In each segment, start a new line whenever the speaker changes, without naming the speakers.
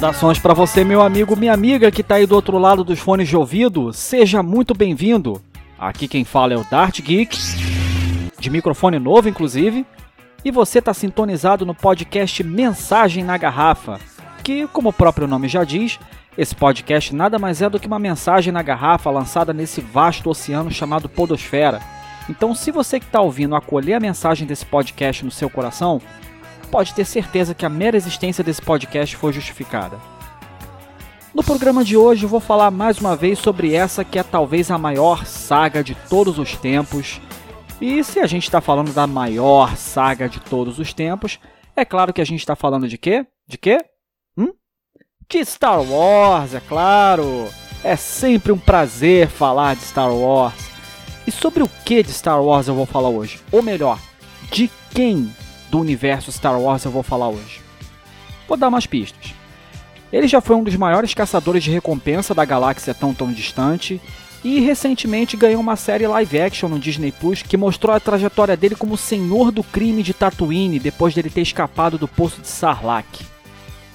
Saudações para você, meu amigo, minha amiga que tá aí do outro lado dos fones de ouvido. Seja muito bem-vindo. Aqui quem fala é o Dart Geek, de microfone novo inclusive, e você tá sintonizado no podcast Mensagem na Garrafa, que, como o próprio nome já diz, esse podcast nada mais é do que uma mensagem na garrafa lançada nesse vasto oceano chamado Podosfera. Então, se você que está ouvindo acolher a mensagem desse podcast no seu coração, pode ter certeza que a mera existência desse podcast foi justificada. No programa de hoje vou falar mais uma vez sobre essa que é talvez a maior saga de todos os tempos. E se a gente está falando da maior saga de todos os tempos, é claro que a gente está falando de quê? De quê? Hum? De Star Wars, é claro! É sempre um prazer falar de Star Wars. E sobre o que de Star Wars eu vou falar hoje? Ou melhor, de quem do universo Star Wars eu vou falar hoje? Vou dar umas pistas. Ele já foi um dos maiores caçadores de recompensa da galáxia tão tão distante e recentemente ganhou uma série live action no Disney Plus que mostrou a trajetória dele como senhor do crime de Tatooine depois dele ter escapado do poço de Sarlacc.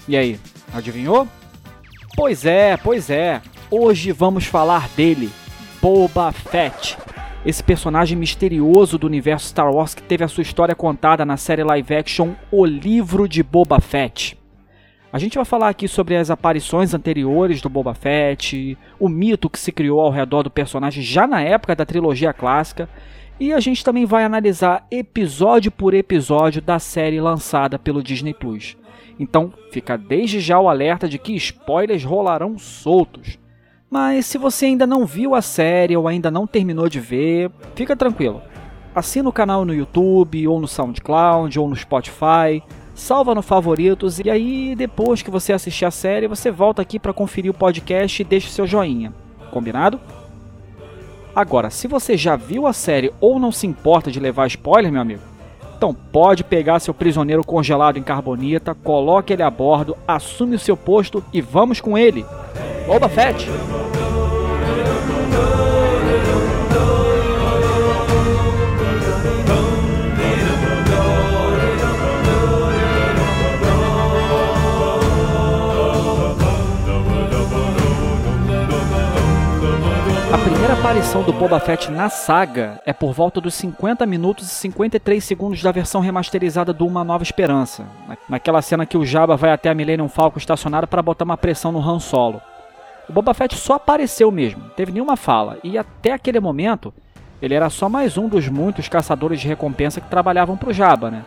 E aí, adivinhou? Pois é, pois é. Hoje vamos falar dele, Boba Fett, esse personagem misterioso do universo Star Wars que teve a sua história contada na série live action O Livro de Boba Fett. A gente vai falar aqui sobre as aparições anteriores do Boba Fett, o mito que se criou ao redor do personagem já na época da trilogia clássica, e a gente também vai analisar episódio por episódio da série lançada pelo Disney Plus. Então, fica desde já o alerta de que spoilers rolarão soltos. Mas se você ainda não viu a série ou ainda não terminou de ver, fica tranquilo. Assina o canal no YouTube, ou no SoundCloud, ou no Spotify, salva no favoritos e aí depois que você assistir a série, você volta aqui para conferir o podcast e deixa seu joinha. Combinado? Agora, se você já viu a série ou não se importa de levar spoiler, meu amigo, então pode pegar seu prisioneiro congelado em carbonita, coloque ele a bordo, assume o seu posto e vamos com ele. Boba Fett! Aparição do Boba Fett na saga é por volta dos 50 minutos e 53 segundos da versão remasterizada do Uma Nova Esperança, naquela cena que o Jabba vai até a Millennium Falcon estacionada para botar uma pressão no Han Solo. O Boba Fett só apareceu mesmo, teve nenhuma fala, e até aquele momento ele era só mais um dos muitos caçadores de recompensa que trabalhavam para o Jabba, né?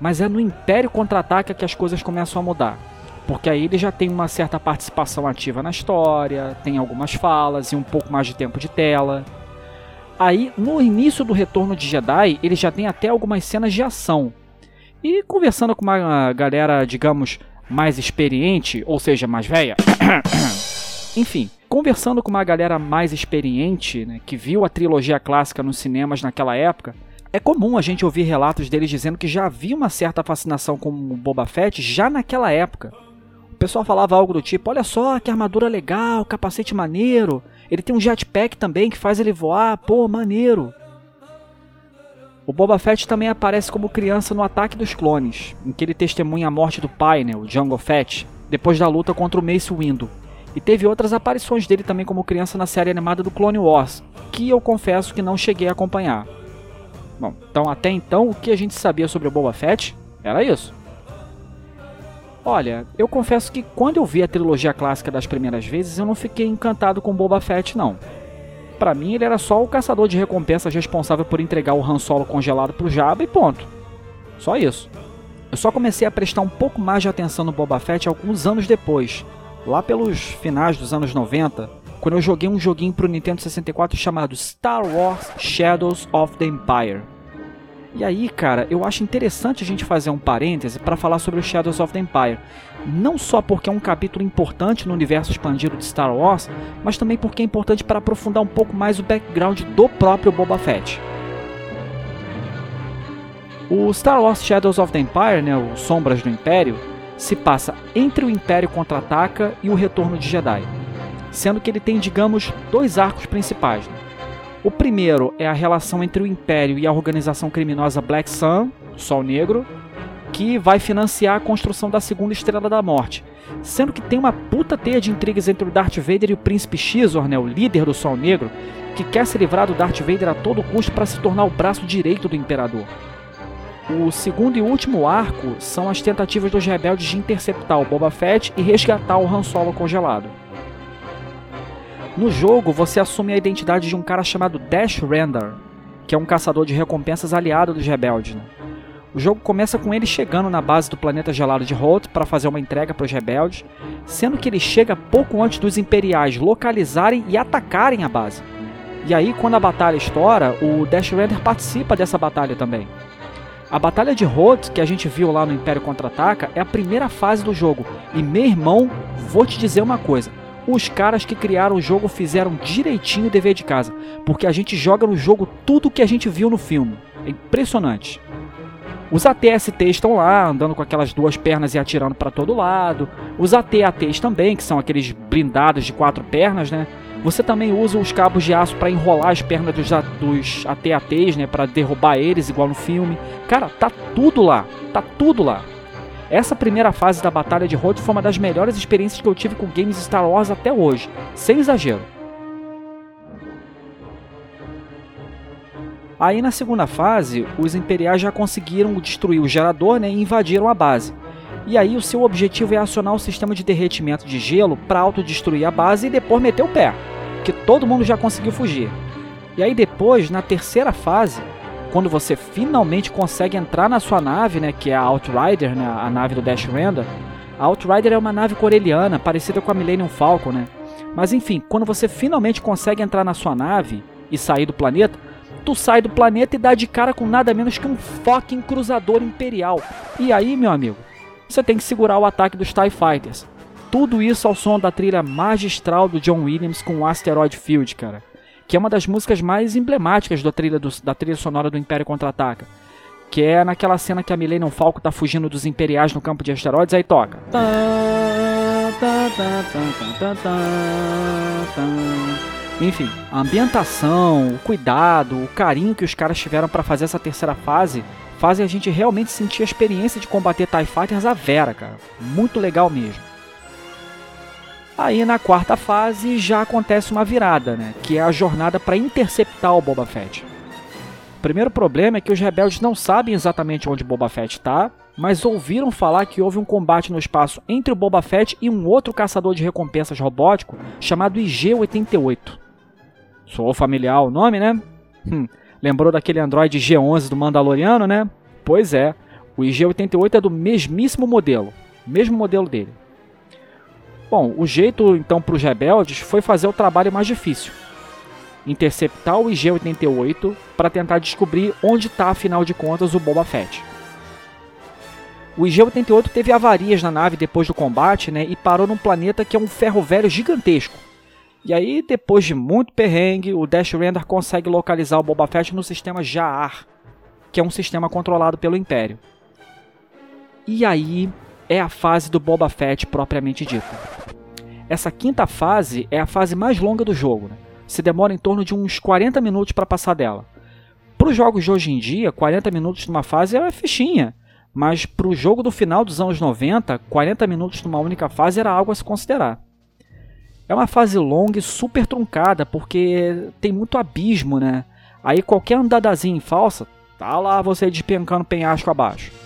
Mas é no Império Contra-Ataca que as coisas começam a mudar. Porque aí ele já tem uma certa participação ativa na história, tem algumas falas e um pouco mais de tempo de tela. Aí, no início do Retorno de Jedi, ele já tem até algumas cenas de ação. E conversando com uma galera, digamos, mais experiente, ou seja, mais velha. Enfim, conversando com uma galera mais experiente, né, que viu a trilogia clássica nos cinemas naquela época, é comum a gente ouvir relatos deles dizendo que já havia uma certa fascinação com Boba Fett já naquela época. Pessoal falava algo do tipo: olha só que armadura legal, capacete maneiro, ele tem um jetpack também que faz ele voar, pô, maneiro. O Boba Fett também aparece como criança no Ataque dos Clones, em que ele testemunha a morte do pai, né, o Jango Fett, depois da luta contra o Mace Windu. E teve outras aparições dele também como criança na série animada do Clone Wars, que eu confesso que não cheguei a acompanhar. Bom, então até então o que a gente sabia sobre o Boba Fett era isso. Olha, eu confesso que quando eu vi a trilogia clássica das primeiras vezes, eu não fiquei encantado com Boba Fett não. Para mim ele era só o caçador de recompensas responsável por entregar o Han Solo congelado pro Jabba e ponto. Só isso. Eu só comecei a prestar um pouco mais de atenção no Boba Fett alguns anos depois, lá pelos finais dos anos 90, quando eu joguei um joguinho pro Nintendo 64 chamado Star Wars Shadows of the Empire. E aí, cara, eu acho interessante a gente fazer um parêntese para falar sobre o Shadows of the Empire. Não só porque é um capítulo importante no universo expandido de Star Wars, mas também porque é importante para aprofundar um pouco mais o background do próprio Boba Fett. O Star Wars Shadows of the Empire, né, o Sombras do Império, se passa entre o Império Contra-Ataca e o Retorno de Jedi, sendo que ele tem, digamos, dois arcos principais. Né? O primeiro é a relação entre o Império e a organização criminosa Black Sun, Sol Negro, que vai financiar a construção da segunda Estrela da Morte. Sendo que tem uma puta teia de intrigas entre o Darth Vader e o Príncipe Xizor, né, o líder do Sol Negro, que quer se livrar do Darth Vader a todo custo para se tornar o braço direito do Imperador. O segundo e último arco são as tentativas dos rebeldes de interceptar o Boba Fett e resgatar o Han Solo congelado. No jogo, você assume a identidade de um cara chamado Dash Rendar, que é um caçador de recompensas aliado dos rebeldes. Né? O jogo começa com ele chegando na base do planeta gelado de Hoth para fazer uma entrega para os rebeldes, sendo que ele chega pouco antes dos imperiais localizarem e atacarem a base. E aí, quando a batalha estoura, o Dash Render participa dessa batalha também. A Batalha de Hoth, que a gente viu lá no Império Contra-Ataca, é a primeira fase do jogo. E meu irmão, vou te dizer uma coisa. Os caras que criaram o jogo fizeram direitinho o dever de casa. Porque a gente joga no jogo tudo o que a gente viu no filme. É impressionante. Os ATST estão lá, andando com aquelas duas pernas e atirando para todo lado. Os AT-ATs também, que são aqueles blindados de quatro pernas, né? Você também usa os cabos de aço para enrolar as pernas dos, dos AT-ATs, né? Para derrubar eles, igual no filme. Cara, tá tudo lá. Tá tudo lá. Essa primeira fase da Batalha de Hoth foi uma das melhores experiências que eu tive com games Star Wars até hoje. Sem exagero. Aí na segunda fase, os imperiais já conseguiram destruir o gerador né, e invadiram a base. E aí o seu objetivo é acionar o sistema de derretimento de gelo para autodestruir a base e depois meter o pé, que todo mundo já conseguiu fugir. E aí depois, na terceira fase, quando você finalmente consegue entrar na sua nave, né, que é a Outrider, né, a nave do Dash Render, a Outrider é uma nave coreliana, parecida com a Millennium Falcon, né? Mas enfim, quando você finalmente consegue entrar na sua nave e sair do planeta, tu sai do planeta e dá de cara com nada menos que um fucking cruzador imperial. E aí, meu amigo, você tem que segurar o ataque dos TIE Fighters. Tudo isso ao som da trilha magistral do John Williams com o Asteroid Field, cara. Que é uma das músicas mais emblemáticas da trilha, do, da trilha sonora do Império Contra-Ataca. Que é naquela cena que a Millennium Falcon tá fugindo dos Imperiais no campo de asteroides, aí toca. Enfim, a ambientação, o cuidado, o carinho que os caras tiveram para fazer essa terceira fase fazem a gente realmente sentir a experiência de combater TIE Fighters à vera, cara. Muito legal mesmo. Aí na quarta fase já acontece uma virada, né? Que é a jornada para interceptar o Boba Fett. O primeiro problema é que os rebeldes não sabem exatamente onde Boba Fett está, mas ouviram falar que houve um combate no espaço entre o Boba Fett e um outro caçador de recompensas robótico chamado IG-88. Sou familiar o nome, né? Hum, lembrou daquele Android G11 do Mandaloriano, né? Pois é, o IG-88 é do mesmíssimo modelo, mesmo modelo dele. Bom, o jeito então para os rebeldes foi fazer o trabalho mais difícil. Interceptar o IG-88 para tentar descobrir onde está, afinal de contas, o Boba Fett. O IG-88 teve avarias na nave depois do combate né, e parou num planeta que é um ferro velho gigantesco e aí, depois de muito perrengue, o Dash Render consegue localizar o Boba Fett no sistema Jaar, que é um sistema controlado pelo Império. E aí é a fase do Boba Fett propriamente dita. Essa quinta fase é a fase mais longa do jogo. Né? Se demora em torno de uns 40 minutos para passar dela. Para os jogos de hoje em dia, 40 minutos numa fase é fichinha. Mas para o jogo do final dos anos 90, 40 minutos numa única fase era algo a se considerar. É uma fase longa e super truncada, porque tem muito abismo, né? Aí qualquer andadazinha em falsa, tá lá você despencando penhasco abaixo.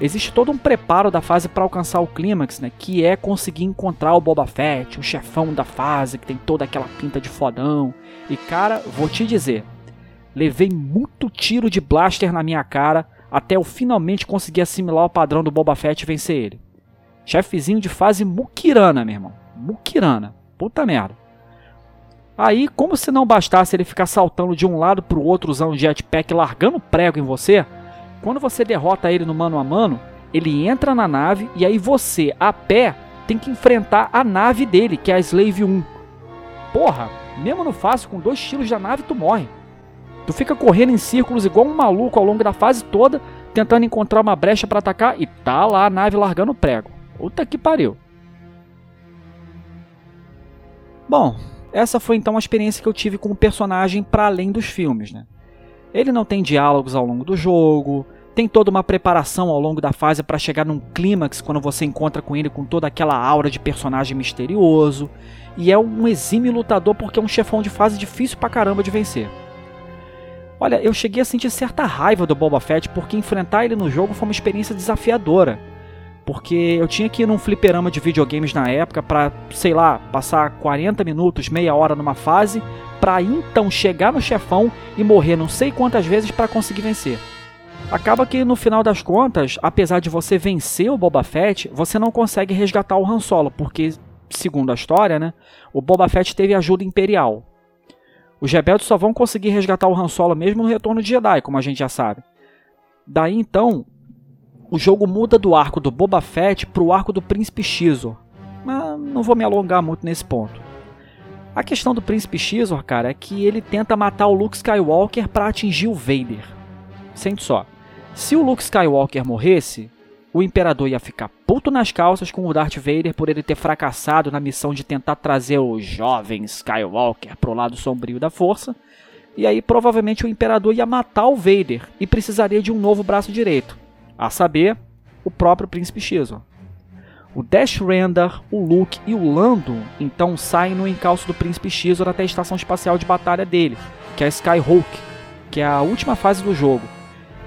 Existe todo um preparo da fase para alcançar o clímax, né? Que é conseguir encontrar o Boba Fett, o chefão da fase, que tem toda aquela pinta de fodão. E cara, vou te dizer, levei muito tiro de blaster na minha cara até eu finalmente conseguir assimilar o padrão do Boba Fett e vencer ele. Chefezinho de fase muquirana, meu irmão. Muquirana. Puta merda. Aí, como se não bastasse ele ficar saltando de um lado pro outro usando um jetpack largando prego em você, quando você derrota ele no mano a mano, ele entra na nave e aí você, a pé, tem que enfrentar a nave dele, que é a Slave 1. Porra, mesmo no fácil, com dois tiros da nave, tu morre. Tu fica correndo em círculos igual um maluco ao longo da fase toda, tentando encontrar uma brecha para atacar e tá lá a nave largando prego. Puta que pariu. Bom, essa foi então a experiência que eu tive com o personagem para além dos filmes. Né? Ele não tem diálogos ao longo do jogo, Tem toda uma preparação ao longo da fase para chegar num clímax quando você encontra com ele com toda aquela aura de personagem misterioso. E é um exímio lutador porque é um chefão de fase difícil pra caramba de vencer. Olha, eu cheguei a sentir certa raiva do Boba Fett porque enfrentar ele no jogo foi uma experiência desafiadora. Porque eu tinha que ir num fliperama de videogames na época para, sei lá, passar 40 minutos, meia hora numa fase, para então chegar no chefão e morrer não sei quantas vezes para conseguir vencer. Acaba que no final das contas, apesar de você vencer o Boba Fett, você não consegue resgatar o Han Solo, porque, segundo a história, né, o Boba Fett teve ajuda imperial. Os rebeldes só vão conseguir resgatar o Han Solo mesmo no retorno de Jedi, como a gente já sabe. Daí então, o jogo muda do arco do Boba Fett para o arco do Príncipe Xizor. Mas não vou me alongar muito nesse ponto. A questão do Príncipe Xizor, cara, é que ele tenta matar o Luke Skywalker para atingir o Vader. Sente só. Se o Luke Skywalker morresse, o Imperador ia ficar puto nas calças com o Darth Vader por ele ter fracassado na missão de tentar trazer o jovem Skywalker pro lado sombrio da força. E aí provavelmente o Imperador ia matar o Vader e precisaria de um novo braço direito, a saber, o próprio Príncipe X. O Dash Rendar, o Luke e o Lando então saem no encalço do Príncipe X até a estação espacial de batalha dele, que é a Skyhawk, que é a última fase do jogo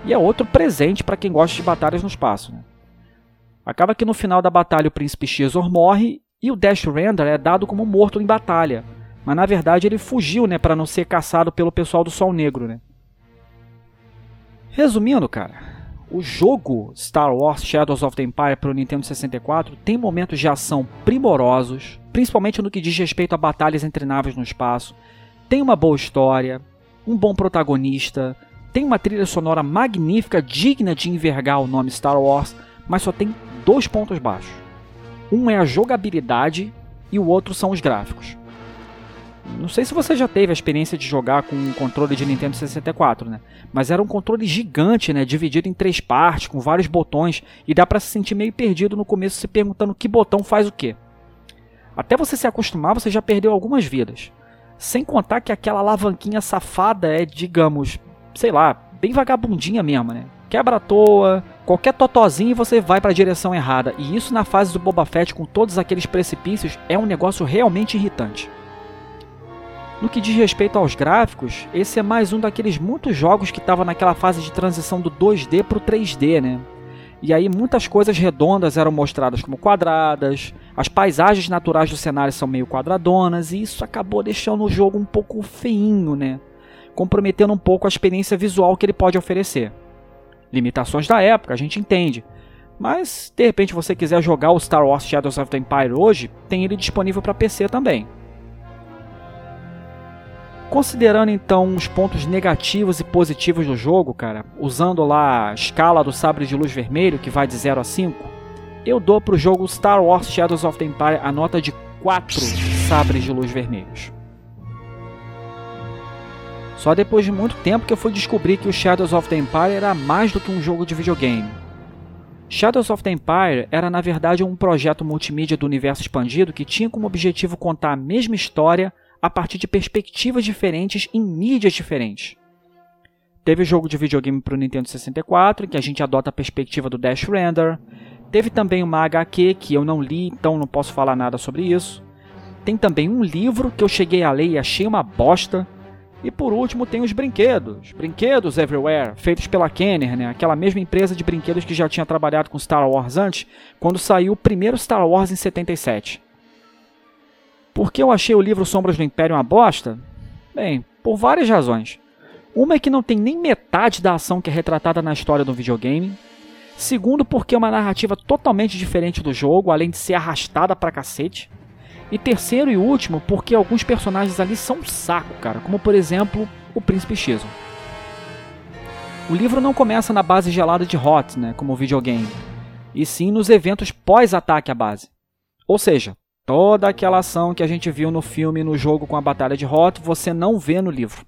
e é outro presente para quem gosta de batalhas no espaço. Né? Acaba que no final da batalha o príncipe Xizor morre e o Dash Render é dado como morto em batalha. Mas na verdade ele fugiu, né, para não ser caçado pelo pessoal do Sol Negro, né? Resumindo, cara, o jogo Star Wars Shadows of the Empire para o Nintendo 64 tem momentos de ação primorosos, principalmente no que diz respeito a batalhas entre naves no espaço. Tem uma boa história, um bom protagonista, tem uma trilha sonora magnífica, digna de envergar o nome Star Wars, mas só tem dois pontos baixos. Um é a jogabilidade e o outro são os gráficos. Não sei se você já teve a experiência de jogar com um controle de Nintendo 64, né? Mas era um controle gigante, né? Dividido em três partes, com vários botões, e dá para se sentir meio perdido no começo se perguntando que botão faz o quê. Até você se acostumar, você já perdeu algumas vidas. Sem contar que aquela alavanquinha safada é, digamos, sei lá, bem vagabundinha mesmo, né? Quebra à toa, qualquer totozinho e você vai para a direção errada. E isso na fase do Boba Fett com todos aqueles precipícios é um negócio realmente irritante. No que diz respeito aos gráficos, esse é mais um daqueles muitos jogos que estava naquela fase de transição do 2D para o 3D, né? E aí muitas coisas redondas eram mostradas como quadradas, as paisagens naturais do cenário são meio quadradonas, e isso acabou deixando o jogo um pouco feinho, né? comprometendo um pouco a experiência visual que ele pode oferecer. Limitações da época, a gente entende. Mas, de repente, você quiser jogar o Star Wars Shadows of the Empire hoje, tem ele disponível para PC também. Considerando então os pontos negativos e positivos do jogo, cara, usando lá a escala do sabre de luz vermelho, que vai de 0 a 5, eu dou para o jogo Star Wars Shadows of the Empire a nota de 4 sabres de luz vermelhos. Só depois de muito tempo que eu fui descobrir que o Shadows of the Empire era mais do que um jogo de videogame. Shadows of the Empire era na verdade um projeto multimídia do universo expandido que tinha como objetivo contar a mesma história a partir de perspectivas diferentes em mídias diferentes. Teve o jogo de videogame para o Nintendo 64, em que a gente adota a perspectiva do Dash Render. Teve também uma HQ que eu não li, então não posso falar nada sobre isso. Tem também um livro que eu cheguei a ler e achei uma bosta, e por último tem os brinquedos, Brinquedos Everywhere, feitos pela Kenner, né? aquela mesma empresa de brinquedos que já tinha trabalhado com Star Wars antes, quando saiu o primeiro Star Wars em 77. Por que eu achei o livro Sombras do Império uma bosta? Bem, por várias razões. Uma é que não tem nem metade da ação que é retratada na história do videogame. Segundo, porque é uma narrativa totalmente diferente do jogo, além de ser arrastada pra cacete. E terceiro e último, porque alguns personagens ali são um saco, cara, como por exemplo o Príncipe X. O livro não começa na base gelada de Hot, né, como o videogame, e sim nos eventos pós-ataque à base. Ou seja, toda aquela ação que a gente viu no filme no jogo com a Batalha de Hoth, você não vê no livro.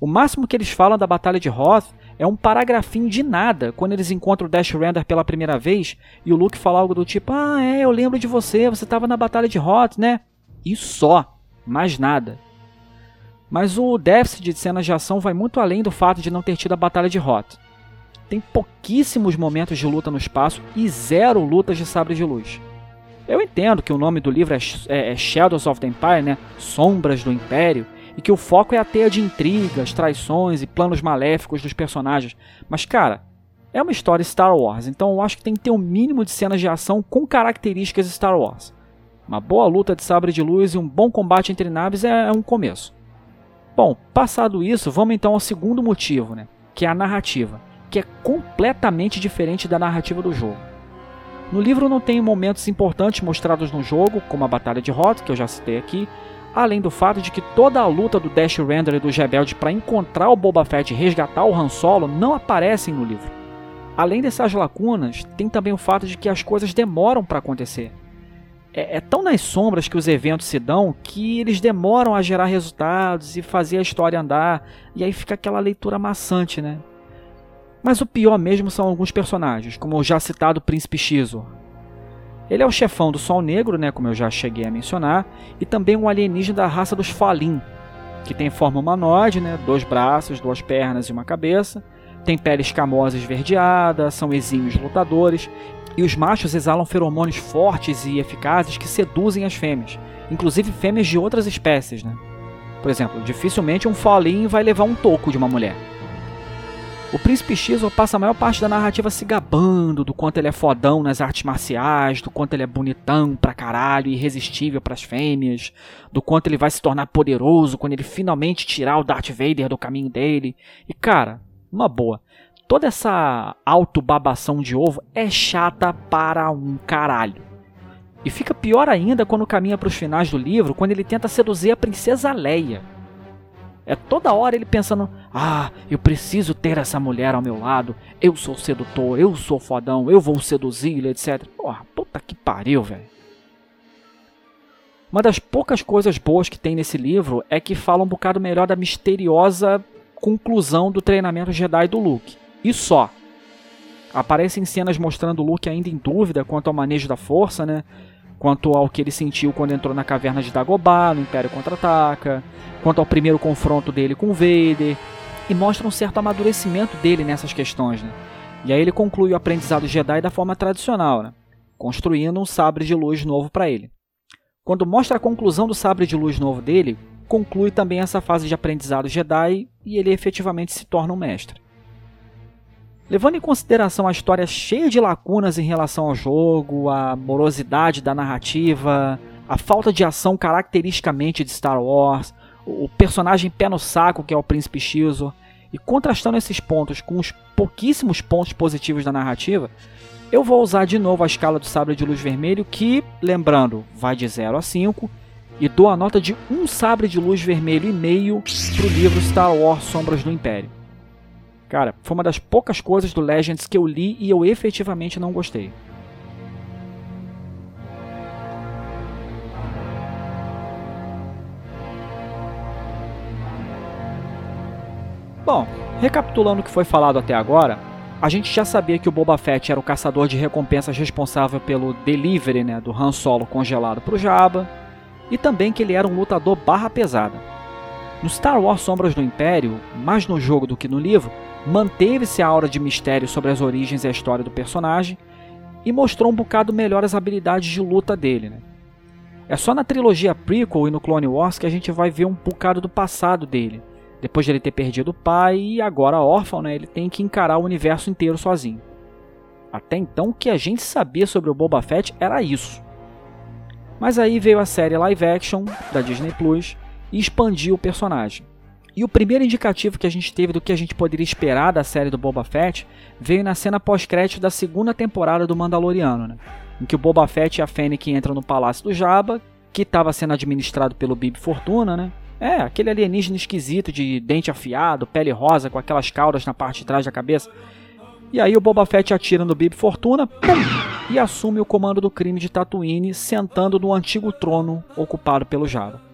O máximo que eles falam da Batalha de Hoth é um paragrafinho de nada quando eles encontram o Dash Render pela primeira vez e o Luke fala algo do tipo: Ah, é, eu lembro de você, você estava na Batalha de Hoth, né? E só, mais nada. Mas o déficit de cenas de ação vai muito além do fato de não ter tido a Batalha de Hoth. tem pouquíssimos momentos de luta no espaço e zero lutas de sabre de luz. Eu entendo que o nome do livro é, é, é Shadows of the Empire, né? Sombras do Império, e que o foco é a teia de intrigas, traições e planos maléficos dos personagens. Mas, cara, é uma história Star Wars, então eu acho que tem que ter um mínimo de cenas de ação com características Star Wars. Uma boa luta de sabre de luz e um bom combate entre naves é, é um começo. Bom, passado isso, vamos então ao segundo motivo, né? Que é a narrativa, que é completamente diferente da narrativa do jogo. No livro não tem momentos importantes mostrados no jogo, como a Batalha de Hoth, que eu já citei aqui, além do fato de que toda a luta do Dash Render e dos rebeldes para encontrar o Boba Fett e resgatar o Han Solo não aparecem no livro. Além dessas lacunas, tem também o fato de que as coisas demoram para acontecer. É, é, tão nas sombras que os eventos se dão que eles demoram a gerar resultados e fazer a história andar, e aí fica aquela leitura maçante, né? Mas o pior mesmo são alguns personagens, como o já citado Príncipe Xizor. Ele é o chefão do Sol Negro, né, como eu já cheguei a mencionar, e também um alienígena da raça dos Falin, que tem forma humanoide, né, dois braços, duas pernas e uma cabeça, tem pele escamosa esverdeada, são exímios lutadores, e os machos exalam feromônios fortes e eficazes que seduzem as fêmeas, inclusive fêmeas de outras espécies. Né? Por exemplo, dificilmente um Falin vai levar um toco de uma mulher. O Príncipe X passa a maior parte da narrativa se gabando do quanto ele é fodão nas artes marciais, do quanto ele é bonitão pra caralho, irresistível pras fêmeas, do quanto ele vai se tornar poderoso quando ele finalmente tirar o Darth Vader do caminho dele. E cara, uma boa, toda essa autobabação de ovo é chata para um caralho. E fica pior ainda quando caminha para os finais do livro, quando ele tenta seduzir a princesa Leia. É toda hora ele pensando: ah, eu preciso ter essa mulher ao meu lado, eu sou sedutor, eu sou fodão, eu vou seduzi-la, etc. Porra, puta que pariu, velho. Uma das poucas coisas boas que tem nesse livro é que fala um bocado melhor da misteriosa conclusão do treinamento Jedi do Luke. E só. Aparecem cenas mostrando o Luke ainda em dúvida quanto ao manejo da força, né? Quanto ao que ele sentiu quando entrou na caverna de Dagobah, no Império Contra-Ataca, quanto ao primeiro confronto dele com Vader, e mostra um certo amadurecimento dele nessas questões. Né? E aí ele conclui o aprendizado Jedi da forma tradicional, né? construindo um sabre de luz novo para ele. Quando mostra a conclusão do sabre de luz novo dele, conclui também essa fase de aprendizado Jedi e ele efetivamente se torna um mestre. Levando em consideração a história cheia de lacunas em relação ao jogo, a morosidade da narrativa, a falta de ação caracteristicamente de Star Wars, o personagem pé no saco que é o Príncipe Xizor, e contrastando esses pontos com os pouquíssimos pontos positivos da narrativa, eu vou usar de novo a escala do sabre de luz vermelho que, lembrando, vai de 0 a 5, e dou a nota de um sabre de luz vermelho e meio para o livro Star Wars Sombras do Império. Cara, foi uma das poucas coisas do Legends que eu li e eu efetivamente não gostei. Bom, recapitulando o que foi falado até agora, a gente já sabia que o Boba Fett era o caçador de recompensas responsável pelo delivery né, do Han Solo congelado para o Jabba, e também que ele era um lutador barra pesada. No Star Wars Sombras do Império, mais no jogo do que no livro, manteve-se a aura de mistério sobre as origens e a história do personagem e mostrou um bocado melhor as habilidades de luta dele. Né? É só na trilogia prequel e no Clone Wars que a gente vai ver um bocado do passado dele. Depois de ele ter perdido o pai e agora órfão, né, ele tem que encarar o universo inteiro sozinho. Até então o que a gente sabia sobre o Boba Fett era isso. Mas aí veio a série live action da Disney Plus e expandiu o personagem. E o primeiro indicativo que a gente teve do que a gente poderia esperar da série do Boba Fett veio na cena pós-crédito da segunda temporada do Mandaloriano, né? em que o Boba Fett e a Fennec entram no palácio do Jabba, que estava sendo administrado pelo Bib Fortuna, né? É, aquele alienígena esquisito de dente afiado, pele rosa, com aquelas caudas na parte de trás da cabeça. E aí o Boba Fett atira no Bib Fortuna pum, e assume o comando do crime de Tatooine, sentando no antigo trono ocupado pelo Jabba.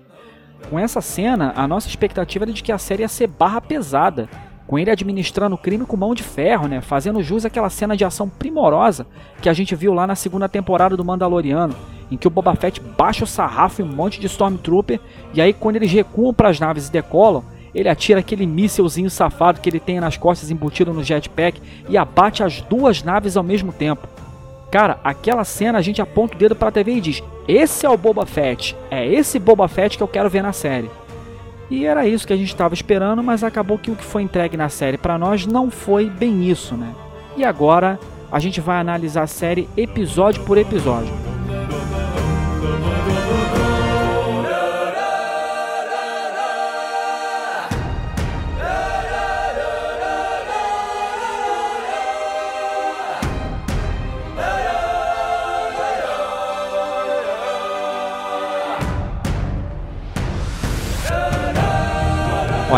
Com essa cena, a nossa expectativa era de que a série ia ser barra pesada, com ele administrando o crime com mão de ferro, né? Fazendo jus àquela cena de ação primorosa que a gente viu lá na segunda temporada do Mandaloriano, em que o Boba Fett baixa o sarrafo em um monte de Stormtrooper, e aí quando eles recuam para as naves e decolam, ele atira aquele mísselzinho safado que ele tem nas costas embutido no jetpack e abate as duas naves ao mesmo tempo. Cara, aquela cena a gente aponta o dedo para a TV e diz: "Esse é o Boba Fett. É esse Boba Fett que eu quero ver na série". E era isso que a gente estava esperando, mas acabou que o que foi entregue na série para nós não foi bem isso, né? E agora a gente vai analisar a série episódio por episódio.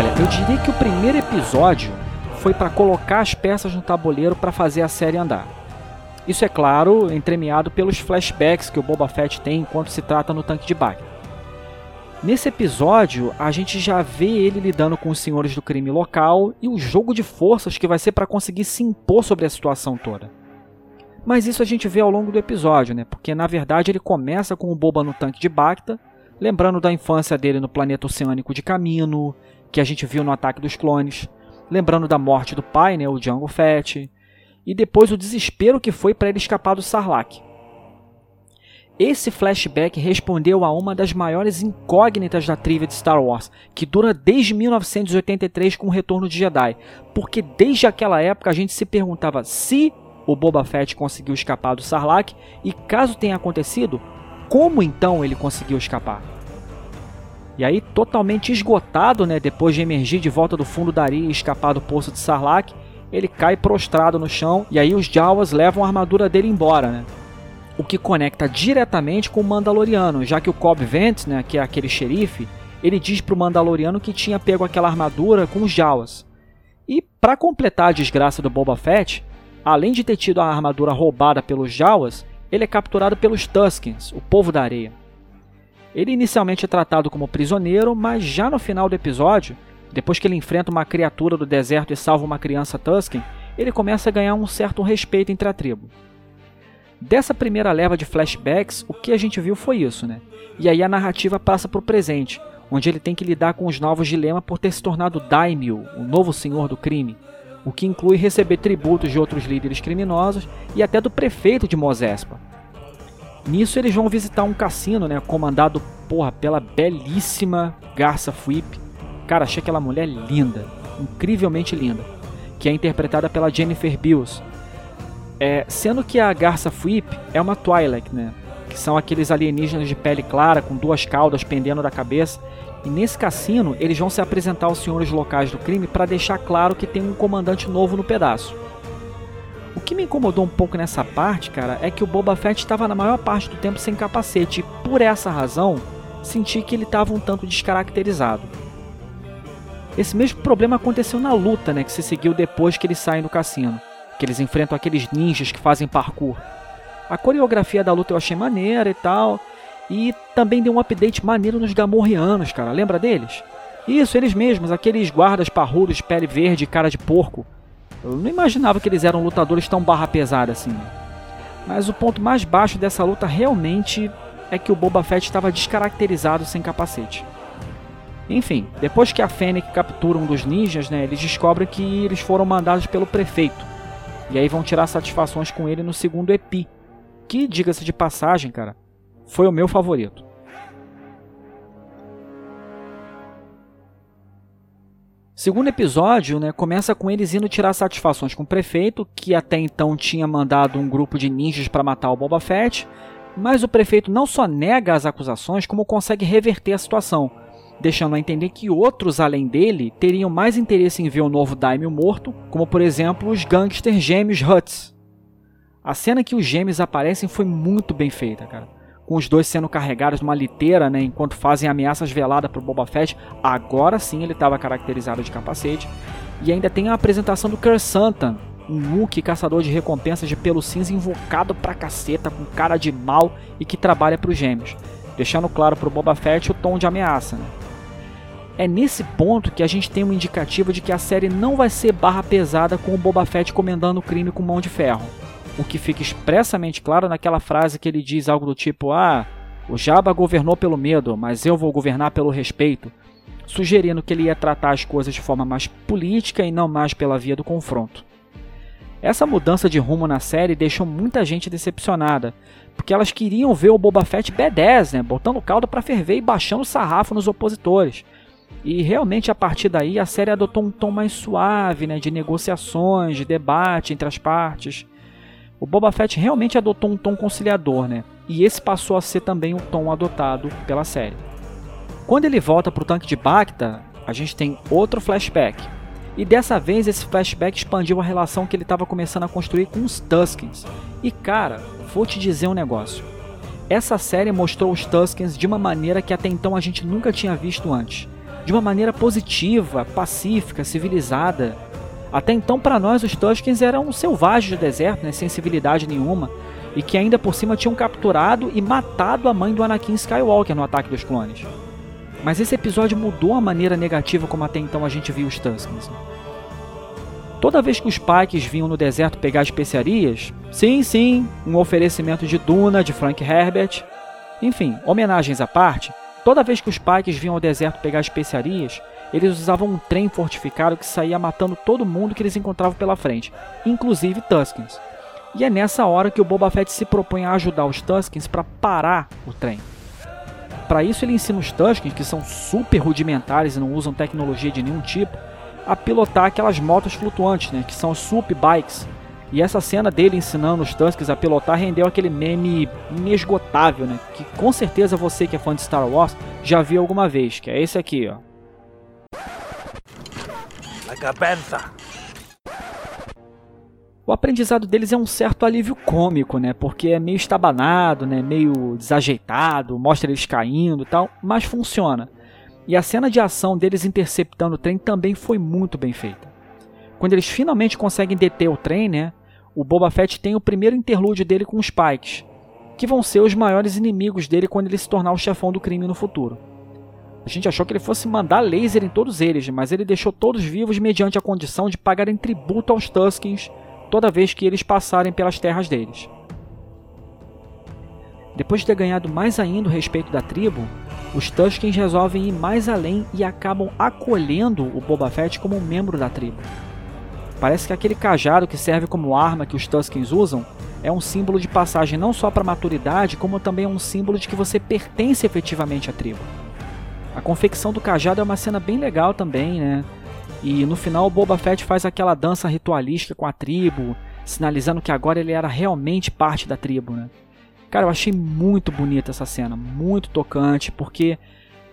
Olha, eu diria que o primeiro episódio foi para colocar as peças no tabuleiro para fazer a série andar. Isso é claro, entremeado pelos flashbacks que o Boba Fett tem enquanto se trata no tanque de Bacta. Nesse episódio, a gente já vê ele lidando com os senhores do crime local e o jogo de forças que vai ser para conseguir se impor sobre a situação toda. Mas isso a gente vê ao longo do episódio, né? Porque na verdade ele começa com o Boba no tanque de Bacta, lembrando da infância dele no planeta oceânico de Camino, que a gente viu no Ataque dos Clones, lembrando da morte do pai, né, o Django Fett, e depois o desespero que foi para ele escapar do Sarlacc. Esse flashback respondeu a uma das maiores incógnitas da trivia de Star Wars, que dura desde 1983 com o Retorno de Jedi, porque desde aquela época a gente se perguntava se o Boba Fett conseguiu escapar do Sarlacc e caso tenha acontecido, como então ele conseguiu escapar? E aí, totalmente esgotado, né, depois de emergir de volta do fundo da areia e escapar do poço de Sarlacc, ele cai prostrado no chão e aí os Jawas levam a armadura dele embora, né? O que conecta diretamente com o Mandaloriano, já que o Cobb Vent, né, que é aquele xerife, ele diz pro Mandaloriano que tinha pego aquela armadura com os Jawas. E para completar a desgraça do Boba Fett, além de ter tido a armadura roubada pelos Jawas, ele é capturado pelos Tuskens, o povo da areia. Ele inicialmente é tratado como prisioneiro, mas já no final do episódio, depois que ele enfrenta uma criatura do deserto e salva uma criança Tusken, ele começa a ganhar um certo respeito entre a tribo. Dessa primeira leva de flashbacks, o que a gente viu foi isso, né? E aí a narrativa passa para o presente, onde ele tem que lidar com os novos dilemas por ter se tornado Daimyo, o novo senhor do crime, o que inclui receber tributos de outros líderes criminosos e até do prefeito de Mosespa, Nisso eles vão visitar um cassino, né, comandado, porra, pela belíssima Garça Fuip. Cara, achei aquela mulher linda, incrivelmente linda, que é interpretada pela Jennifer Beals. É, sendo que a Garça Fuip é uma Twi'lek, né, que são aqueles alienígenas de pele clara com duas caudas pendendo da cabeça. E nesse cassino, eles vão se apresentar aos senhores locais do crime para deixar claro que tem um comandante novo no pedaço. O que me incomodou um pouco nessa parte, cara, é que o Boba Fett estava na maior parte do tempo sem capacete e por essa razão senti que ele estava um tanto descaracterizado. Esse mesmo problema aconteceu na luta, né, que se seguiu depois que eles saem do cassino, que eles enfrentam aqueles ninjas que fazem parkour. A coreografia da luta eu achei maneira e tal, e também deu um update maneiro nos Gamorreanos, cara, lembra deles? Isso, eles mesmos, aqueles guardas parrudos, pele verde e cara de porco. Eu não imaginava que eles eram lutadores tão barra pesada assim. Mas o ponto mais baixo dessa luta realmente é que o Boba Fett estava descaracterizado sem capacete. Enfim, depois que a Fennec captura um dos ninjas, né, eles descobrem que eles foram mandados pelo prefeito. E aí vão tirar satisfações com ele no segundo EPI. Que, diga-se de passagem, cara, foi o meu favorito. Segundo episódio, né, começa com eles indo tirar satisfações com o prefeito, que até então tinha mandado um grupo de ninjas para matar o Boba Fett, mas o prefeito não só nega as acusações, como consegue reverter a situação, deixando a entender que outros além dele teriam mais interesse em ver o novo Daimyo morto, como por exemplo os gangsters gêmeos Huts. A cena que os gêmeos aparecem foi muito bem feita, cara com os dois sendo carregados numa liteira, né, enquanto fazem ameaças veladas para o Boba Fett. Agora sim ele estava caracterizado de capacete. E ainda tem a apresentação do Ker Santan, um Wookiee caçador de recompensas de pelo cinza invocado pra caceta, com cara de mal e que trabalha para os gêmeos, deixando claro para o Boba Fett o tom de ameaça. Né? É nesse ponto que a gente tem um indicativo de que a série não vai ser barra pesada com o Boba Fett comendando o crime com mão de ferro o que fica expressamente claro naquela frase que ele diz algo do tipo: Ah, o Jabba governou pelo medo, mas eu vou governar pelo respeito. sugerindo que ele ia tratar as coisas de forma mais política e não mais pela via do confronto. Essa mudança de rumo na série deixou muita gente decepcionada, porque elas queriam ver o Boba Fett B10, né, botando caldo para ferver e baixando sarrafo nos opositores. E realmente a partir daí a série adotou um tom mais suave, né, de negociações, de debate entre as partes. O Boba Fett realmente adotou um tom conciliador, né? E esse passou a ser também o tom adotado pela série. Quando ele volta para o tanque de Bacta, a gente tem outro flashback, e dessa vez esse flashback expandiu a relação que ele estava começando a construir com os Tuskens. E cara, vou te dizer um negócio. Essa série mostrou os Tuskens de uma maneira que até então a gente nunca tinha visto antes. De uma maneira positiva, pacífica, civilizada. Até então para nós os Tuskens eram selvagens do deserto, né, sem civilidade nenhuma, e que ainda por cima tinham capturado e matado a mãe do Anakin Skywalker no ataque dos clones. Mas esse episódio mudou a maneira negativa como até então a gente viu os Tuskens. Toda vez que os Pikes vinham no deserto pegar especiarias, sim, sim, um oferecimento de Duna de Frank Herbert, enfim, homenagens à parte, toda vez que os Pikes vinham ao deserto pegar especiarias, eles usavam um trem fortificado que saía matando todo mundo que eles encontravam pela frente, inclusive Tuskens. E é nessa hora que o Boba Fett se propõe a ajudar os Tuskens para parar o trem. Para isso ele ensina os Tuskens, que são super rudimentares e não usam tecnologia de nenhum tipo, a pilotar aquelas motos flutuantes, né, que são as Sup Bikes. E essa cena dele ensinando os Tuskens a pilotar rendeu aquele meme inesgotável, né, que com certeza você que é fã de Star Wars já viu alguma vez, que é esse aqui, ó. Cabeça. O aprendizado deles é um certo alívio cômico, né? Porque é meio estabanado, né? Meio desajeitado, mostra eles caindo e tal, mas funciona. E a cena de ação deles interceptando o trem também foi muito bem feita. Quando eles finalmente conseguem deter o trem, né? O Boba Fett tem o primeiro interlúdio dele com os Pikes, que vão ser os maiores inimigos dele quando ele se tornar o chefão do crime no futuro. A gente achou que ele fosse mandar laser em todos eles, mas ele deixou todos vivos mediante a condição de pagarem tributo aos Tuskens toda vez que eles passarem pelas terras deles. Depois de ter ganhado mais ainda o respeito da tribo, os Tuskens resolvem ir mais além e acabam acolhendo o Boba Fett como um membro da tribo. Parece que aquele cajado que serve como arma que os Tuskens usam é um símbolo de passagem não só para a maturidade, como também é um símbolo de que você pertence efetivamente à tribo. A confecção do cajado é uma cena bem legal também, né? E no final o Boba Fett faz aquela dança ritualística com a tribo, sinalizando que agora ele era realmente parte da tribo, né? Cara, eu achei muito bonita essa cena, muito tocante, porque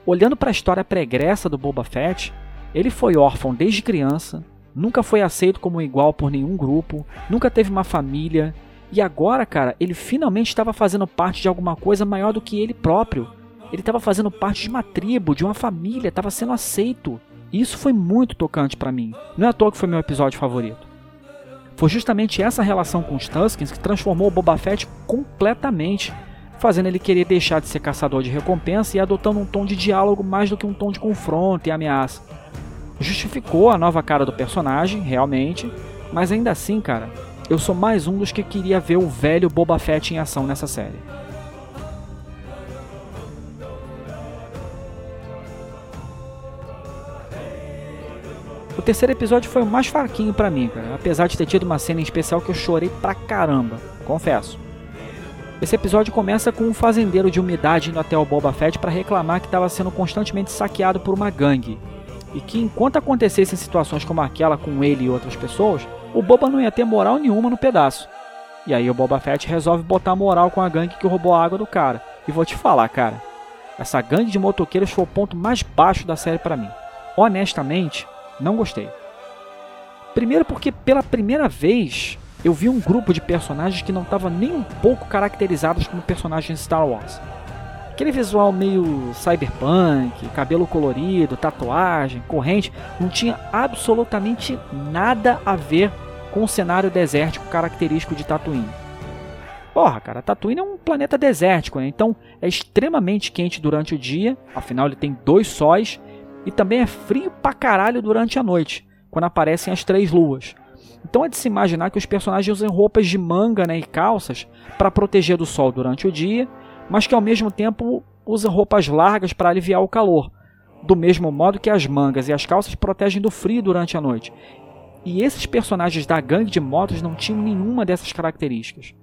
olhando para a história pregressa do Boba Fett, ele foi órfão desde criança, nunca foi aceito como igual por nenhum grupo, nunca teve uma família, e agora, cara, ele finalmente estava fazendo parte de alguma coisa maior do que ele próprio. Ele estava fazendo parte de uma tribo, de uma família, estava sendo aceito. Isso foi muito tocante para mim. Não é à toa que foi meu episódio favorito. Foi justamente essa relação com os Tuskens que transformou o Boba Fett completamente, fazendo ele querer deixar de ser caçador de recompensa e adotando um tom de diálogo mais do que um tom de confronto e ameaça. Justificou a nova cara do personagem, realmente, mas ainda assim, cara, eu sou mais um dos que queria ver o velho Boba Fett em ação nessa série. Terceiro episódio foi o mais fraquinho para mim, cara, apesar de ter tido uma cena em especial que eu chorei pra caramba, confesso. Esse episódio começa com um fazendeiro de umidade indo até o Boba Fett para reclamar que estava sendo constantemente saqueado por uma gangue. E que enquanto acontecessem situações como aquela com ele e outras pessoas, o Boba não ia ter moral nenhuma no pedaço. E aí o Boba Fett resolve botar moral com a gangue que roubou a água do cara. E vou te falar, cara, essa gangue de motoqueiros foi o ponto mais baixo da série para mim. Honestamente, não gostei. Primeiro porque pela primeira vez eu vi um grupo de personagens que não estava nem um pouco caracterizados como personagens Star Wars. Aquele visual meio cyberpunk, cabelo colorido, tatuagem, corrente, não tinha absolutamente nada a ver com o cenário desértico característico de Tatooine. Porra, cara, Tatooine é um planeta desértico, né? então é extremamente quente durante o dia, afinal ele tem dois sóis e também é frio pra caralho durante a noite, quando aparecem as três luas. Então é de se imaginar que os personagens usem roupas de manga né, e calças para proteger do sol durante o dia, mas que ao mesmo tempo usam roupas largas para aliviar o calor. do mesmo modo que as mangas e as calças protegem do frio durante a noite. E esses personagens da gangue de motos não tinham nenhuma dessas características.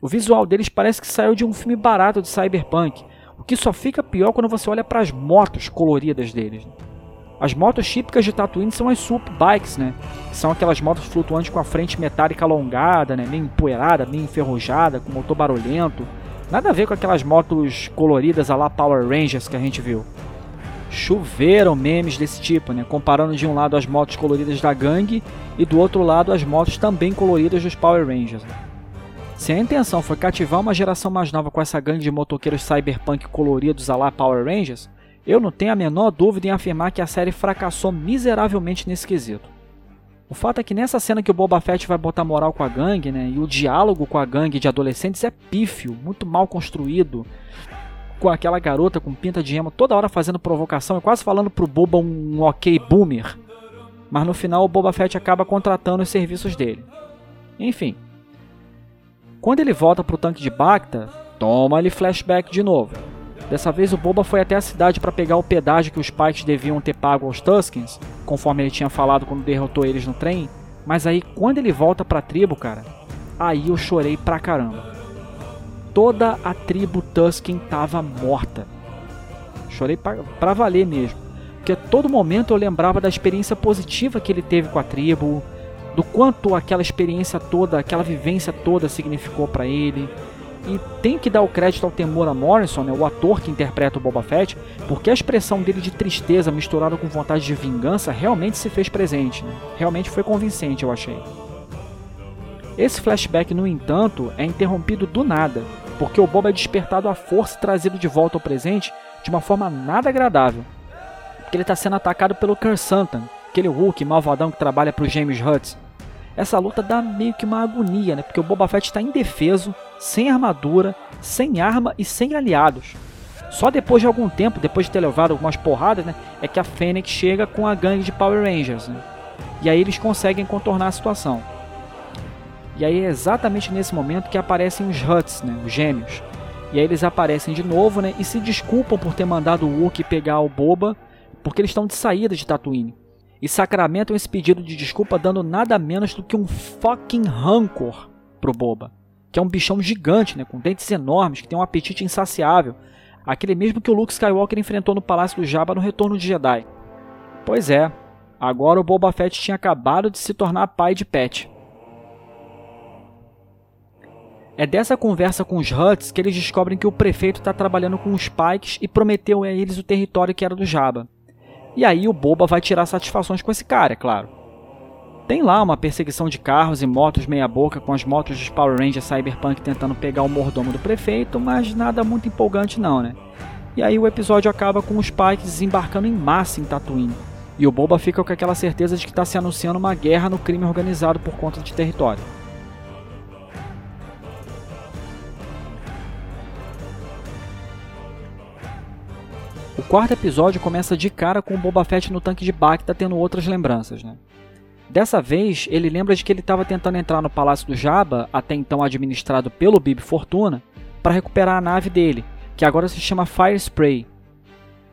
O visual deles parece que saiu de um filme barato de cyberpunk, que só fica pior quando você olha para as motos coloridas deles. As motos típicas de Tatooine são as Sup Bikes, né? Que são aquelas motos flutuantes com a frente metálica alongada, né? meio empoeirada, meio enferrujada, com motor barulhento. Nada a ver com aquelas motos coloridas a lá Power Rangers que a gente viu. Choveram memes desse tipo, né? Comparando de um lado as motos coloridas da gangue e do outro lado as motos também coloridas dos Power Rangers. Né? Se a intenção foi cativar uma geração mais nova com essa gangue de motoqueiros cyberpunk coloridos a lá Power Rangers, eu não tenho a menor dúvida em afirmar que a série fracassou miseravelmente nesse quesito. O fato é que nessa cena que o Boba Fett vai botar moral com a gangue, né, e o diálogo com a gangue de adolescentes é pífio, muito mal construído, com aquela garota com pinta de emo toda hora fazendo provocação e quase falando pro Boba um ok boomer. Mas no final o Boba Fett acaba contratando os serviços dele. Enfim. Quando ele volta pro tanque de Bacta, toma-lhe flashback de novo. Dessa vez o Boba foi até a cidade para pegar o pedágio que os Pikes deviam ter pago aos Tuskens, conforme ele tinha falado quando derrotou eles no trem. Mas aí quando ele volta para a tribo, cara, aí eu chorei pra caramba. Toda a tribo Tusken tava morta. Chorei pra, pra valer mesmo. Porque a todo momento eu lembrava da experiência positiva que ele teve com a tribo, do quanto aquela experiência toda, aquela vivência toda significou para ele, e tem que dar o crédito ao Temora Morrison, né, o ator que interpreta o Boba Fett, porque a expressão dele de tristeza misturada com vontade de vingança realmente se fez presente. Né? Realmente foi convincente, eu achei. Esse flashback, no entanto, é interrompido do nada, porque o Boba é despertado à força e trazido de volta ao presente de uma forma nada agradável. Porque ele está sendo atacado pelo Kersantan, aquele Hulk malvadão que trabalha para o James Hutt. Essa luta dá meio que uma agonia, né? Porque o Boba Fett está indefeso, sem armadura, sem arma e sem aliados. Só depois de algum tempo, depois de ter levado algumas porradas, né, é que a Fênix chega com a gangue de Power Rangers. Né? E aí eles conseguem contornar a situação. E aí é exatamente nesse momento que aparecem os Huts, né, os gêmeos. E aí eles aparecem de novo né, e se desculpam por ter mandado o Wookie pegar o Boba, porque eles estão de saída de Tatooine. E sacramentam esse pedido de desculpa dando nada menos do que um fucking rancor pro Boba que é um bichão gigante, né, com dentes enormes, que tem um apetite insaciável, aquele mesmo que o Luke Skywalker enfrentou no Palácio do Jabba no Retorno de Jedi. Pois é, agora o Boba Fett tinha acabado de se tornar pai de Pet. É dessa conversa com os Huts que eles descobrem que o prefeito está trabalhando com os Pikes e prometeu a eles o território que era do Jabba. E aí o Boba vai tirar satisfações com esse cara, é claro. Tem lá uma perseguição de carros e motos meia-boca com as motos dos Power Rangers Cyberpunk tentando pegar o mordomo do prefeito, mas nada muito empolgante não, né? E aí o episódio acaba com os Pikes desembarcando em massa em Tatooine. E o Boba fica com aquela certeza de que está se anunciando uma guerra no crime organizado por conta de território. Quarto episódio começa de cara com o Boba Fett no tanque de Bacta tendo outras lembranças, né? Dessa vez, ele lembra de que ele estava tentando entrar no Palácio do Jabba, até então administrado pelo Bib Fortuna, para recuperar a nave dele, que agora se chama Fire Spray.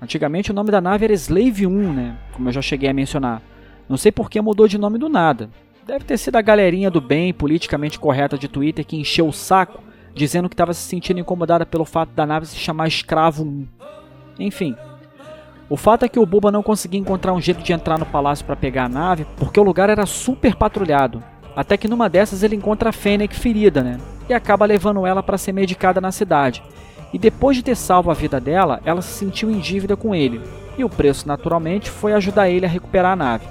Antigamente o nome da nave era Slave 1, né? Como eu já cheguei a mencionar. Não sei por que mudou de nome do nada. Deve ter sido a galerinha do bem, politicamente correta de Twitter, que encheu o saco, dizendo que estava se sentindo incomodada pelo fato da nave se chamar Escravo 1. Enfim, o fato é que o Boba não conseguia encontrar um jeito de entrar no palácio para pegar a nave, porque o lugar era super patrulhado. Até que numa dessas ele encontra a Fennec ferida, né? E acaba levando ela para ser medicada na cidade. E depois de ter salvo a vida dela, ela se sentiu em dívida com ele. E o preço, naturalmente, foi ajudar ele a recuperar a nave.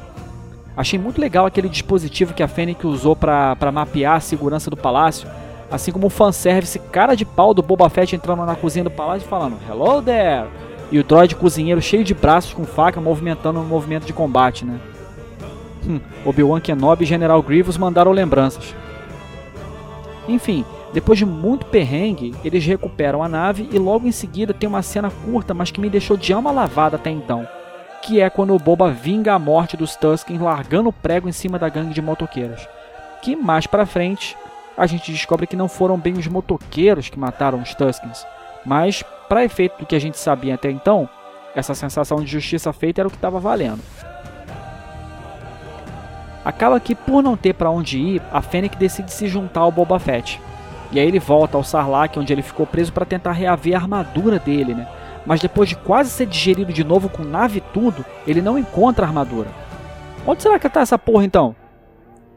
Achei muito legal aquele dispositivo que a Fennec usou para mapear a segurança do palácio, assim como o fanservice cara de pau do Boba Fett entrando na cozinha do palácio e falando Hello there! E o droid cozinheiro cheio de braços com faca movimentando no movimento de combate, né? Hum, Obi-Wan Kenobi e General Grievous mandaram lembranças. Enfim, depois de muito perrengue, eles recuperam a nave e logo em seguida tem uma cena curta, mas que me deixou de alma lavada até então, que é quando o Boba vinga a morte dos Tuskens largando o prego em cima da gangue de motoqueiros. Que mais pra frente, a gente descobre que não foram bem os motoqueiros que mataram os Tuskens, mas para efeito do que a gente sabia até então, essa sensação de justiça feita era o que estava valendo. Acaba que, por não ter para onde ir, a Fennec decide se juntar ao Boba Fett. E aí ele volta ao Sarlacc, onde ele ficou preso para tentar reaver a armadura dele, né? Mas depois de quase ser digerido de novo com nave e tudo, ele não encontra a armadura. Onde será que tá essa porra então?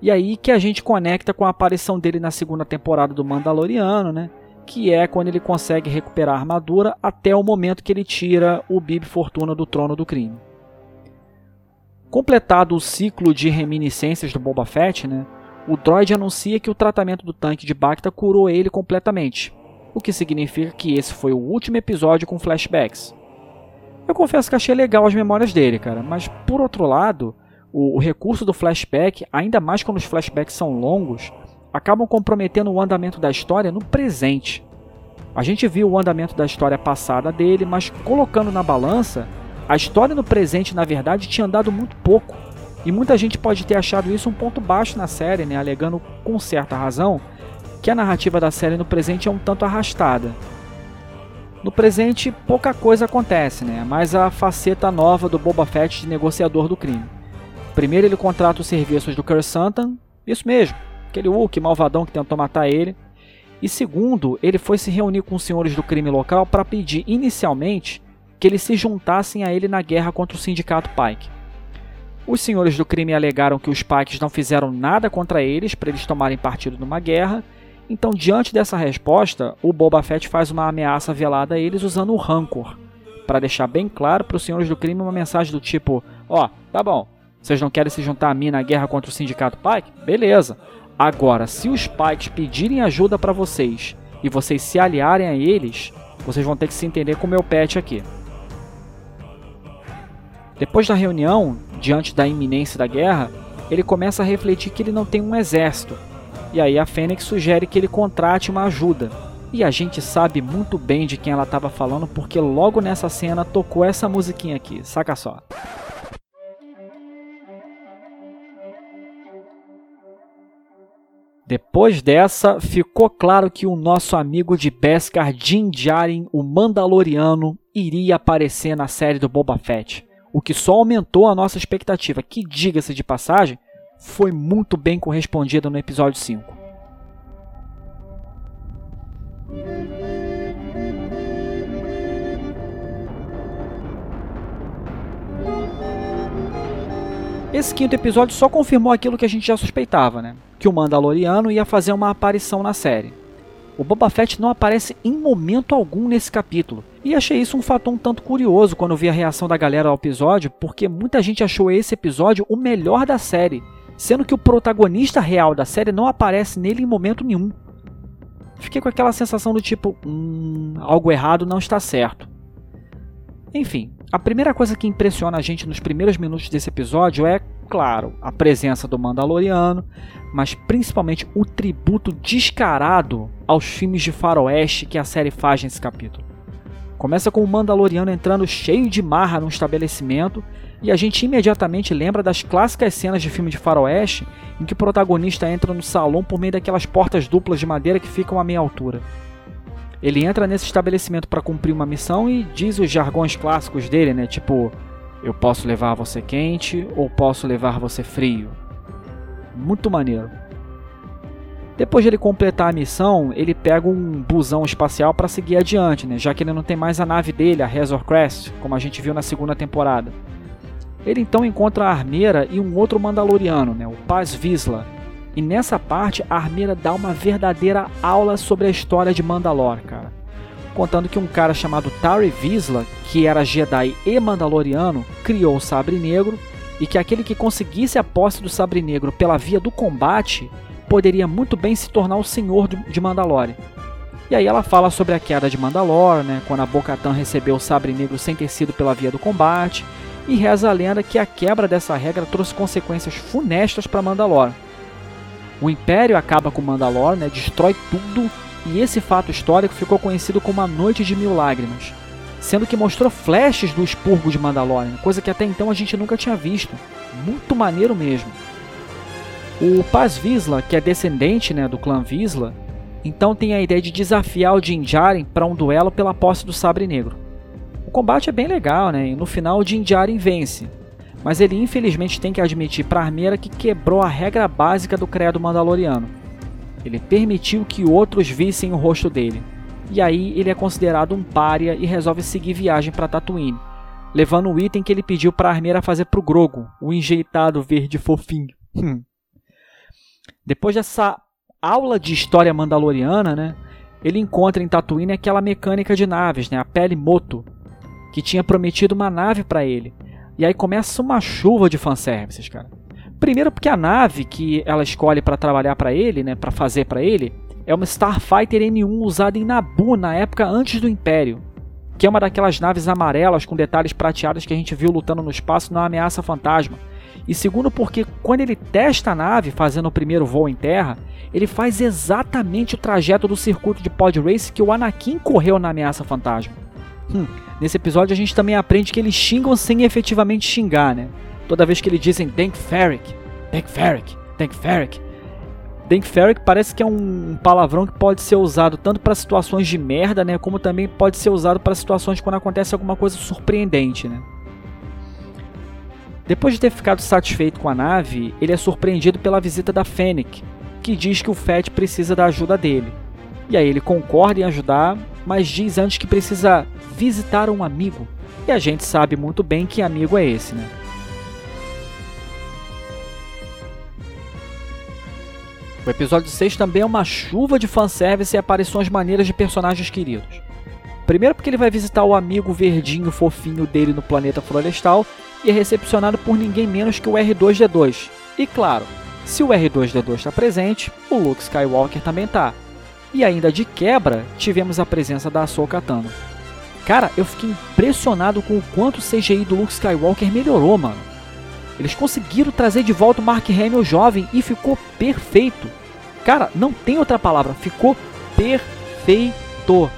E aí que a gente conecta com a aparição dele na segunda temporada do Mandaloriano, né? Que é quando ele consegue recuperar a armadura até o momento que ele tira o Bib Fortuna do trono do crime. Completado o ciclo de reminiscências do Boba Fett, né? O droid anuncia que o tratamento do tanque de Bacta curou ele completamente, o que significa que esse foi o último episódio com flashbacks. Eu confesso que achei legal as memórias dele, cara, mas por outro lado, o, o recurso do flashback, ainda mais quando os flashbacks são longos, acabam comprometendo o andamento da história no presente. A gente viu o andamento da história passada dele, mas colocando na balança, a história no presente, na verdade, tinha andado muito pouco. E muita gente pode ter achado isso um ponto baixo na série, né, alegando com certa razão que a narrativa da série no presente é um tanto arrastada. No presente, pouca coisa acontece, né? Mas a faceta nova do Boba Fett de negociador do crime. Primeiro ele contrata os serviços do Santan, isso mesmo, aquele Hulk malvadão que tentou matar ele. E segundo, ele foi se reunir com os senhores do crime local para pedir inicialmente que eles se juntassem a ele na guerra contra o sindicato Pike. Os senhores do crime alegaram que os Pikes não fizeram nada contra eles para eles tomarem partido numa guerra. Então, diante dessa resposta, o Boba Fett faz uma ameaça velada a eles usando o Rancor, para deixar bem claro para os senhores do crime uma mensagem do tipo: ó, oh, tá bom, vocês não querem se juntar a mim na guerra contra o Sindicato Pike? Beleza. Agora, se os Pikes pedirem ajuda para vocês e vocês se aliarem a eles, vocês vão ter que se entender com o meu pet aqui. Depois da reunião, diante da iminência da guerra, ele começa a refletir que ele não tem um exército. E aí a Fênix sugere que ele contrate uma ajuda. E a gente sabe muito bem de quem ela estava falando porque logo nessa cena tocou essa musiquinha aqui, saca só. Depois dessa, ficou claro que o nosso amigo de Beskar, Din Djarin, o Mandaloriano, iria aparecer na série do Boba Fett, o que só aumentou a nossa expectativa, que, diga-se de passagem, foi muito bem correspondida no episódio 5. Esse quinto episódio só confirmou aquilo que a gente já suspeitava, né? Que o Mandaloriano ia fazer uma aparição na série. O Boba Fett não aparece em momento algum nesse capítulo. E achei isso um fator um tanto curioso quando vi a reação da galera ao episódio, porque muita gente achou esse episódio o melhor da série, sendo que o protagonista real da série não aparece nele em momento nenhum. Fiquei com aquela sensação do tipo, hum, algo errado não está certo. Enfim, a primeira coisa que impressiona a gente nos primeiros minutos desse episódio é, claro, a presença do Mandaloriano, mas principalmente o tributo descarado aos filmes de faroeste que a série faz nesse capítulo. Começa com o Mandaloriano entrando cheio de marra num estabelecimento e a gente imediatamente lembra das clássicas cenas de filme de faroeste em que o protagonista entra no salão por meio daquelas portas duplas de madeira que ficam a meia altura. Ele entra nesse estabelecimento para cumprir uma missão e diz os jargões clássicos dele, né? Tipo, eu posso levar você quente ou posso levar você frio. Muito maneiro. Depois de ele completar a missão, ele pega um busão espacial para seguir adiante, né? já que ele não tem mais a nave dele, a Razor Crest, como a gente viu na segunda temporada. Ele então encontra a armeira e um outro Mandaloriano, né? o Paz Vizsla, e nessa parte, a Armeira dá uma verdadeira aula sobre a história de Mandalor, cara. Contando que um cara chamado Tari Vizsla, que era Jedi e Mandaloriano, criou o Sabre Negro e que aquele que conseguisse a posse do Sabre Negro pela via do combate poderia muito bem se tornar o Senhor de Mandalore. E aí ela fala sobre a queda de Mandalor, né, quando a Bo-Katan recebeu o Sabre Negro sem ter sido pela via do combate, e reza a lenda que a quebra dessa regra trouxe consequências funestas para Mandalor. O Império acaba com Mandalor, né, destrói tudo, e esse fato histórico ficou conhecido como a Noite de Mil Lágrimas, sendo que mostrou flashes do expurgo de Mandalorian, coisa que até então a gente nunca tinha visto. Muito maneiro mesmo. O Paz Vizsla, que é descendente né, do clã Vizsla, então tem a ideia de desafiar o Din Djarin para um duelo pela posse do Sabre Negro. O combate é bem legal, né? E no final o Din Djarin vence. Mas ele infelizmente tem que admitir para Armeira que quebrou a regra básica do credo mandaloriano. Ele permitiu que outros vissem o rosto dele. E aí ele é considerado um pária e resolve seguir viagem para Tatooine, levando o item que ele pediu para Armeira fazer pro Grogo, o enjeitado verde fofinho. Hum. Depois dessa aula de história mandaloriana, né, ele encontra em Tatooine aquela mecânica de naves, né, a Pele Moto, que tinha prometido uma nave para ele. E aí começa uma chuva de fanservices, cara. Primeiro porque a nave que ela escolhe para trabalhar para ele, né, para fazer para ele, é uma Starfighter N1 usada em Naboo na época antes do Império, que é uma daquelas naves amarelas com detalhes prateados que a gente viu lutando no espaço na Ameaça Fantasma. E segundo porque quando ele testa a nave fazendo o primeiro voo em terra, ele faz exatamente o trajeto do circuito de pod race que o Anakin correu na Ameaça Fantasma. Hum, nesse episódio a gente também aprende que eles xingam sem efetivamente xingar, né? Toda vez que eles dizem Dank Ferrick, Dank Ferrick, Dank Ferrick. Dank Ferrick parece que é um palavrão que pode ser usado tanto para situações de merda, né, como também pode ser usado para situações quando acontece alguma coisa surpreendente, né? Depois de ter ficado satisfeito com a nave, ele é surpreendido pela visita da Fennec, que diz que o Fett precisa da ajuda dele. E aí ele concorda em ajudar, mas diz antes que precisa visitar um amigo. E a gente sabe muito bem que amigo é esse, né? O episódio 6 também é uma chuva de fanservice e aparições maneiras de personagens queridos. Primeiro porque ele vai visitar o amigo verdinho fofinho dele no planeta florestal e é recepcionado por ninguém menos que o R2D2. E claro, se o R2D2 está presente, o Luke Skywalker também está. E ainda de quebra, tivemos a presença da Ahsoka Tano. Cara, eu fiquei impressionado com o quanto o CGI do Luke Skywalker melhorou, mano. Eles conseguiram trazer de volta o Mark Hamill jovem e ficou perfeito. Cara, não tem outra palavra, ficou perfeito.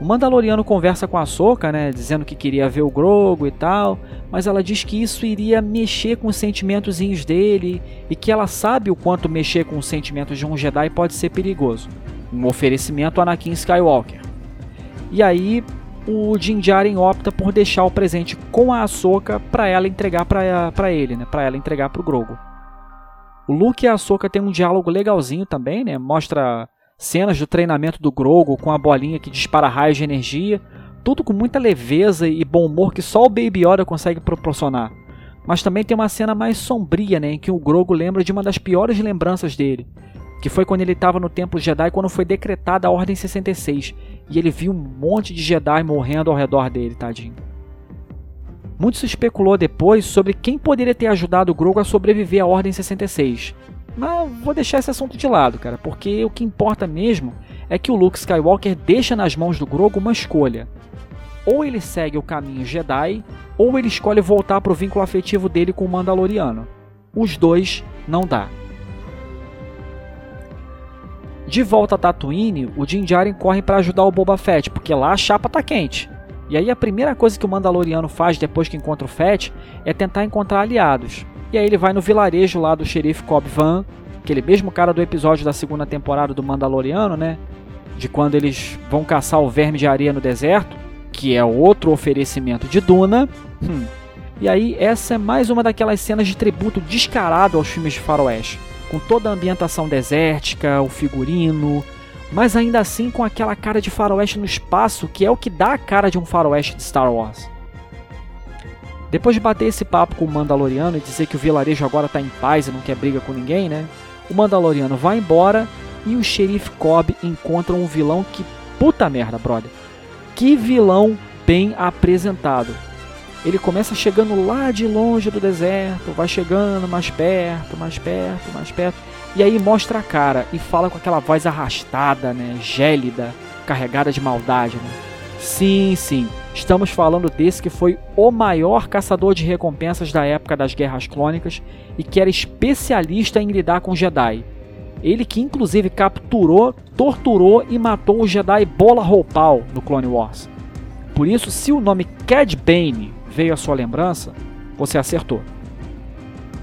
O Mandaloriano conversa com a Soka, né, dizendo que queria ver o Grogo e tal, mas ela diz que isso iria mexer com os sentimentozinhos dele e que ela sabe o quanto mexer com os sentimentos de um Jedi pode ser perigoso. Um oferecimento a Anakin Skywalker. E aí o Din Djarin opta por deixar o presente com a Ahsoka para ela entregar para ele, né, para ela entregar para o Grogu. O Luke e a Ahsoka têm um diálogo legalzinho também, né? Mostra cenas do treinamento do Grogu com a bolinha que dispara raios de energia, tudo com muita leveza e bom humor que só o Baby Yoda consegue proporcionar. Mas também tem uma cena mais sombria, né, em que o Grogu lembra de uma das piores lembranças dele, que foi quando ele estava no Templo Jedi quando foi decretada a Ordem 66 e ele viu um monte de Jedi morrendo ao redor dele, tadinho. Muito se especulou depois sobre quem poderia ter ajudado Grogu a sobreviver à Ordem 66. Mas vou deixar esse assunto de lado, cara, porque o que importa mesmo é que o Luke Skywalker deixa nas mãos do Grogu uma escolha. Ou ele segue o caminho Jedi, ou ele escolhe voltar para o vínculo afetivo dele com o Mandaloriano. Os dois não dá. De volta a Tatooine, o Din Djarin corre para ajudar o Boba Fett, porque lá a chapa tá quente. E aí a primeira coisa que o Mandaloriano faz depois que encontra o Fett é tentar encontrar aliados. E aí ele vai no vilarejo lá do xerife Cobb Van, aquele mesmo cara do episódio da segunda temporada do Mandaloriano, né? De quando eles vão caçar o verme de areia no deserto, que é outro oferecimento de Duna. Hum. E aí essa é mais uma daquelas cenas de tributo descarado aos filmes de faroeste, com toda a ambientação desértica, o figurino, mas ainda assim com aquela cara de faroeste no espaço que é o que dá a cara de um faroeste de Star Wars. Depois de bater esse papo com o Mandaloriano e dizer que o vilarejo agora está em paz e não quer briga com ninguém, né? O Mandaloriano vai embora e o xerife Cobb encontra um vilão que puta merda, brother. Que vilão bem apresentado. Ele começa chegando lá de longe do deserto, vai chegando mais perto, mais perto, mais perto, e aí mostra a cara e fala com aquela voz arrastada, né, gélida, carregada de maldade, né? Sim, sim, Estamos falando desse que foi o maior caçador de recompensas da época das Guerras Clônicas e que era especialista em lidar com Jedi. Ele que inclusive capturou, torturou e matou o Jedi Bola Roupal no Clone Wars. Por isso, se o nome Cad Bane veio à sua lembrança, você acertou.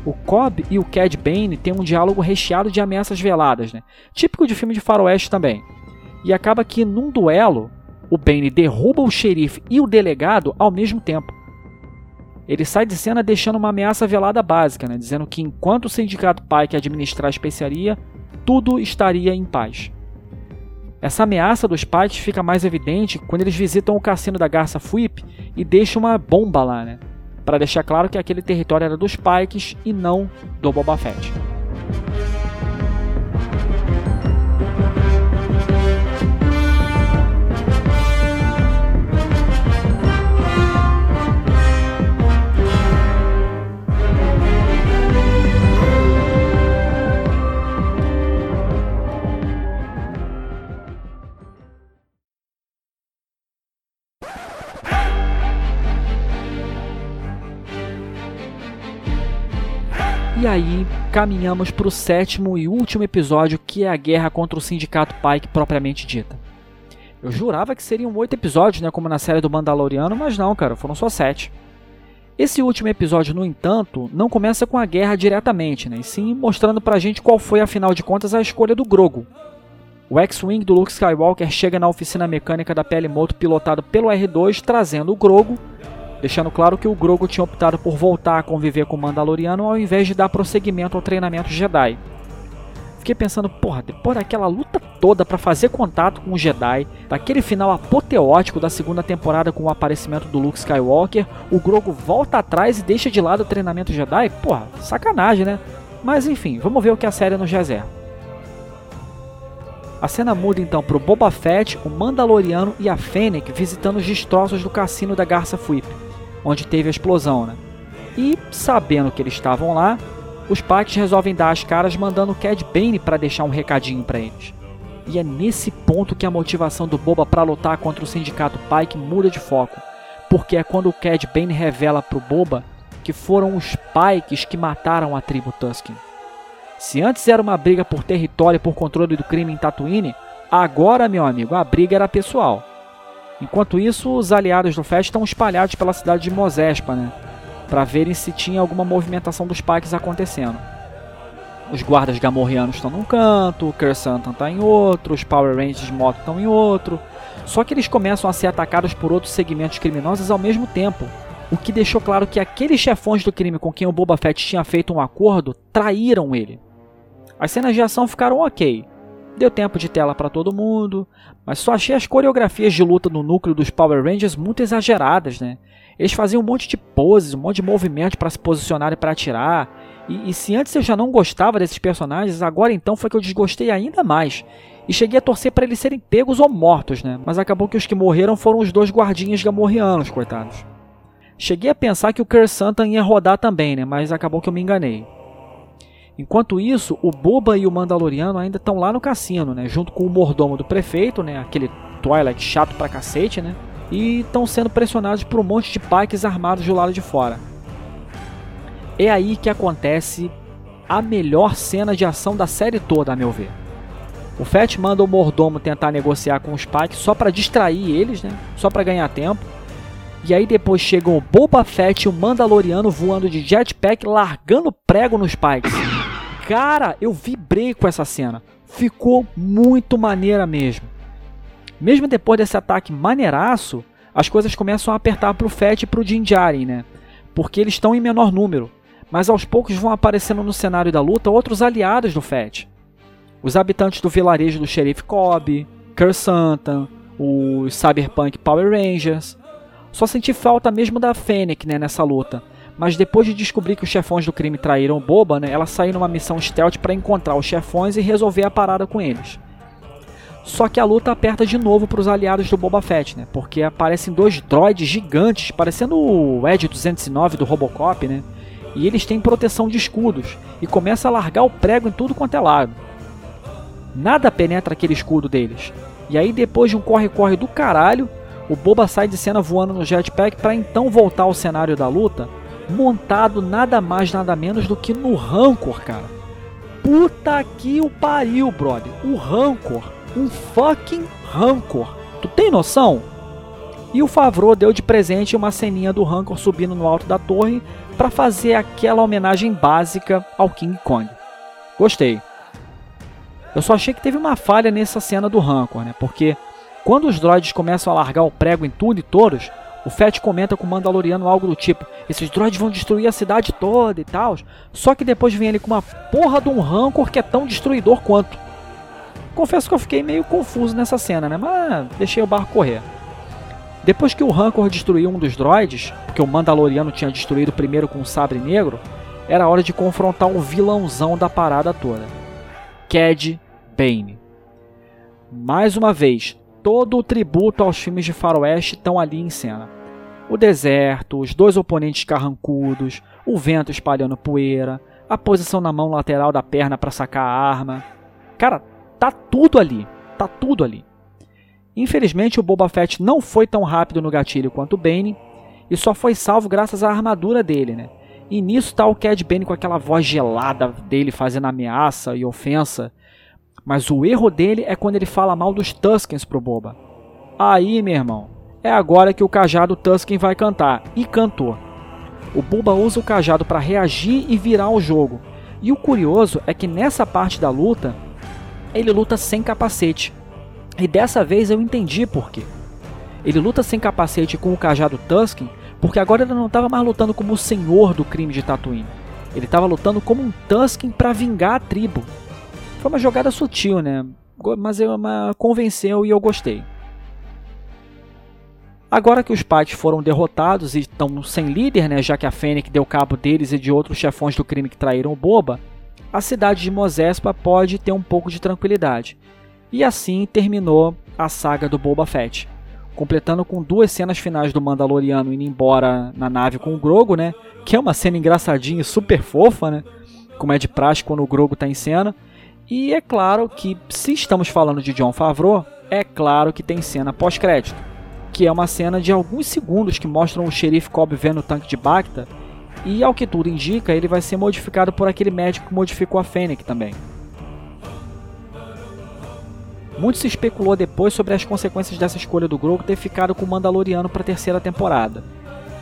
O Cobb e o Cad Bane têm um diálogo recheado de ameaças veladas, né? típico de filme de faroeste também. E acaba que num duelo, o Bane derruba o xerife e o delegado ao mesmo tempo. Ele sai de cena deixando uma ameaça velada básica, né, dizendo que enquanto o sindicato Pike administrar a especiaria, tudo estaria em paz. Essa ameaça dos Pikes fica mais evidente quando eles visitam o cassino da Garça Fuip e deixam uma bomba lá, né? Para deixar claro que aquele território era dos Pikes e não do Boba Fett. Aí caminhamos para o sétimo e último episódio, que é a guerra contra o Sindicato Pike propriamente dita. Eu jurava que seriam oito episódios, né, como na série do Mandaloriano, mas não, cara, foram só sete. Esse último episódio, no entanto, não começa com a guerra diretamente, né, e sim mostrando pra gente qual foi, afinal de contas, a escolha do Grogu. O X-Wing do Luke Skywalker chega na oficina mecânica da Pelimoto pilotado pelo R2, trazendo o Grogu, deixando claro que o Grogu tinha optado por voltar a conviver com o Mandaloriano ao invés de dar prosseguimento ao treinamento Jedi. Fiquei pensando, porra, depois daquela luta toda para fazer contato com o Jedi, daquele final apoteótico da segunda temporada com o aparecimento do Luke Skywalker, o Grogu volta atrás e deixa de lado o treinamento Jedi? Porra, sacanagem, né? Mas enfim, vamos ver o que a série nos reserva. A cena muda então para o Boba Fett, o Mandaloriano e a Fennec visitando os destroços do cassino da Garça Fuip onde teve a explosão, né? E, sabendo que eles estavam lá, os Pikes resolvem dar as caras mandando o Cad Bane para deixar um recadinho para eles. E é nesse ponto que a motivação do Boba para lutar contra o Sindicato Pike muda de foco, porque é quando o Cad Bane revela para o Boba que foram os Pikes que mataram a tribo Tusken. Se antes era uma briga por território e por controle do crime em Tatooine, agora, meu amigo, a briga era pessoal. Enquanto isso, os aliados do Fett estão espalhados pela cidade de Mozespa, né? Para verem se tinha alguma movimentação dos Pikes acontecendo. Os guardas gamorreanos estão num canto, o Kersantan está em outro, os Power Rangers de moto estão em outro. Só que eles começam a ser atacados por outros segmentos criminosos ao mesmo tempo, o que deixou claro que aqueles chefões do crime com quem o Boba Fett tinha feito um acordo traíram ele. As cenas de ação ficaram ok, Deu tempo de tela para todo mundo, mas só achei as coreografias de luta no núcleo dos Power Rangers muito exageradas, né? Eles faziam um monte de poses, um monte de movimentos para se posicionar e para atirar. E, e, se antes eu já não gostava desses personagens, agora então foi que eu desgostei ainda mais. E cheguei a torcer para eles serem pegos ou mortos, né? Mas acabou que os que morreram foram os dois guardinhas gamorreanos, coitados. Cheguei a pensar que o Kersantan ia rodar também, né? Mas acabou que eu me enganei. Enquanto isso, o Boba e o Mandaloriano ainda estão lá no cassino, né? Junto com o mordomo do prefeito, né? Aquele Twilight chato pra cacete, né? E estão sendo pressionados por um monte de pikes armados do lado de fora. É aí que acontece a melhor cena de ação da série toda, a meu ver. O Fett manda o mordomo tentar negociar com os pikes só para distrair eles, né? Só para ganhar tempo. E aí depois chegam o Boba Fett e o Mandaloriano voando de jetpack, largando prego nos pikes. Cara, eu vibrei com essa cena. Ficou muito maneira mesmo. Mesmo depois desse ataque maneiraço, as coisas começam a apertar pro Fett e pro Din Djarin, né? Porque eles estão em menor número. Mas aos poucos vão aparecendo no cenário da luta outros aliados do Fett. Os habitantes do vilarejo do Sheriff Cobb, Kersantan, os Cyberpunk Power Rangers. Só senti falta mesmo da Fennec né, nessa luta mas depois de descobrir que os chefões do crime traíram Boba, né, ela saiu numa missão stealth para encontrar os chefões e resolver a parada com eles. Só que a luta aperta de novo para os aliados do Boba Fett, né? Porque aparecem dois droids gigantes, parecendo o Edge 209 do Robocop, né? E eles têm proteção de escudos e começa a largar o prego em tudo quanto é lado. Nada penetra aquele escudo deles. E aí depois de um corre-corre do caralho, o Boba sai de cena voando no jetpack para então voltar ao cenário da luta montado nada mais, nada menos do que no Rancor, cara. Puta que o pariu, brother. O Rancor. Um fucking Rancor. Tu tem noção? E o Favreau deu de presente uma ceninha do Rancor subindo no alto da torre para fazer aquela homenagem básica ao King Kong. Gostei. Eu só achei que teve uma falha nessa cena do Rancor, né? Porque Quando os droids começam a largar o prego em tudo e todos, o Fett comenta com o Mandaloriano algo do tipo: esses droids vão destruir a cidade toda e tal. Só que depois vem ele com uma porra de um rancor que é tão destruidor quanto. Confesso que eu fiquei meio confuso nessa cena, né? Mas deixei o barco correr. Depois que o Rancor destruiu um dos droids, porque o Mandaloriano tinha destruído primeiro com o sabre negro, era hora de confrontar o vilãozão da parada toda. Cad Bane. Mais uma vez, todo o tributo aos filmes de faroeste estão ali em cena. O deserto, os dois oponentes carrancudos, o vento espalhando poeira, a posição na mão lateral da perna para sacar a arma. Cara, tá tudo ali, tá tudo ali. Infelizmente, o Boba Fett não foi tão rápido no gatilho quanto o Bane e só foi salvo graças à armadura dele, né? E nisso tá o Cad Bane com aquela voz gelada dele fazendo ameaça e ofensa. Mas o erro dele é quando ele fala mal dos Tuskens pro Boba. Aí, meu irmão, é agora que o cajado Tusken vai cantar. E cantou. O Boba usa o cajado para reagir e virar o jogo. E o curioso é que nessa parte da luta, ele luta sem capacete. E dessa vez eu entendi por quê. Ele luta sem capacete com o cajado Tusken, porque agora ele não estava mais lutando como o senhor do crime de Tatooine. Ele estava lutando como um Tusken para vingar a tribo. Foi uma jogada sutil, né? Mas eu, uma, convenceu e eu gostei. Agora que os Pikes foram derrotados e estão sem líder, né, já que a Fennec deu cabo deles e de outros chefões do crime que traíram o Boba, a cidade de Mosespa pode ter um pouco de tranquilidade. E assim terminou a saga do Boba Fett, completando com duas cenas finais do Mandaloriano indo embora na nave com o Grogo, né? Que é uma cena engraçadinha e super fofa, né? Como é de praxe quando o Grogo está em cena. E é claro que, se estamos falando de John Favreau, é claro que tem cena pós-crédito, que é uma cena de alguns segundos que mostram o xerife Cobb vendo o tanque de Bacta, e ao que tudo indica, ele vai ser modificado por aquele médico que modificou a Fennec também. Muito se especulou depois sobre as consequências dessa escolha do Grogu ter ficado com o Mandaloriano para a terceira temporada.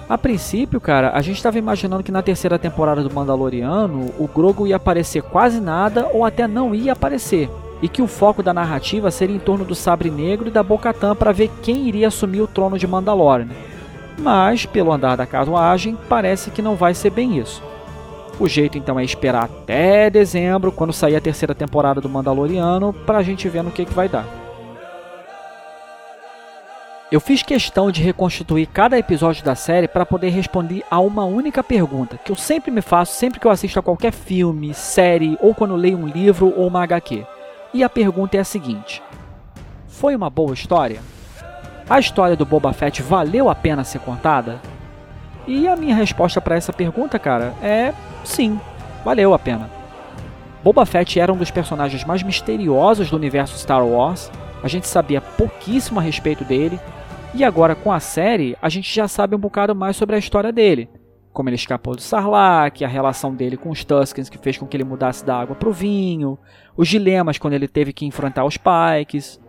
A princípio, cara, a gente estava imaginando que na terceira temporada do Mandaloriano o Grogu ia aparecer quase nada ou até não ia aparecer, e que o foco da narrativa seria em torno do Sabre Negro e da Bo-Katan para ver quem iria assumir o trono de Mandalorian. Mas, pelo andar da carruagem, parece que não vai ser bem isso. O jeito então é esperar até dezembro, quando sair a terceira temporada do Mandaloriano, para a gente ver no que, que vai dar. Eu fiz questão de reconstituir cada episódio da série para poder responder a uma única pergunta, que eu sempre me faço sempre que eu assisto a qualquer filme, série ou quando leio um livro ou uma HQ. E a pergunta é a seguinte: Foi uma boa história? A história do Boba Fett valeu a pena ser contada? E a minha resposta para essa pergunta, cara, é sim, valeu a pena. Boba Fett era um dos personagens mais misteriosos do universo Star Wars, a gente sabia pouquíssimo a respeito dele, e agora com a série a gente já sabe um bocado mais sobre a história dele. Como ele escapou do Sarlacc, a relação dele com os Tuskens que fez com que ele mudasse da água para o vinho, os dilemas quando ele teve que enfrentar os Pikes.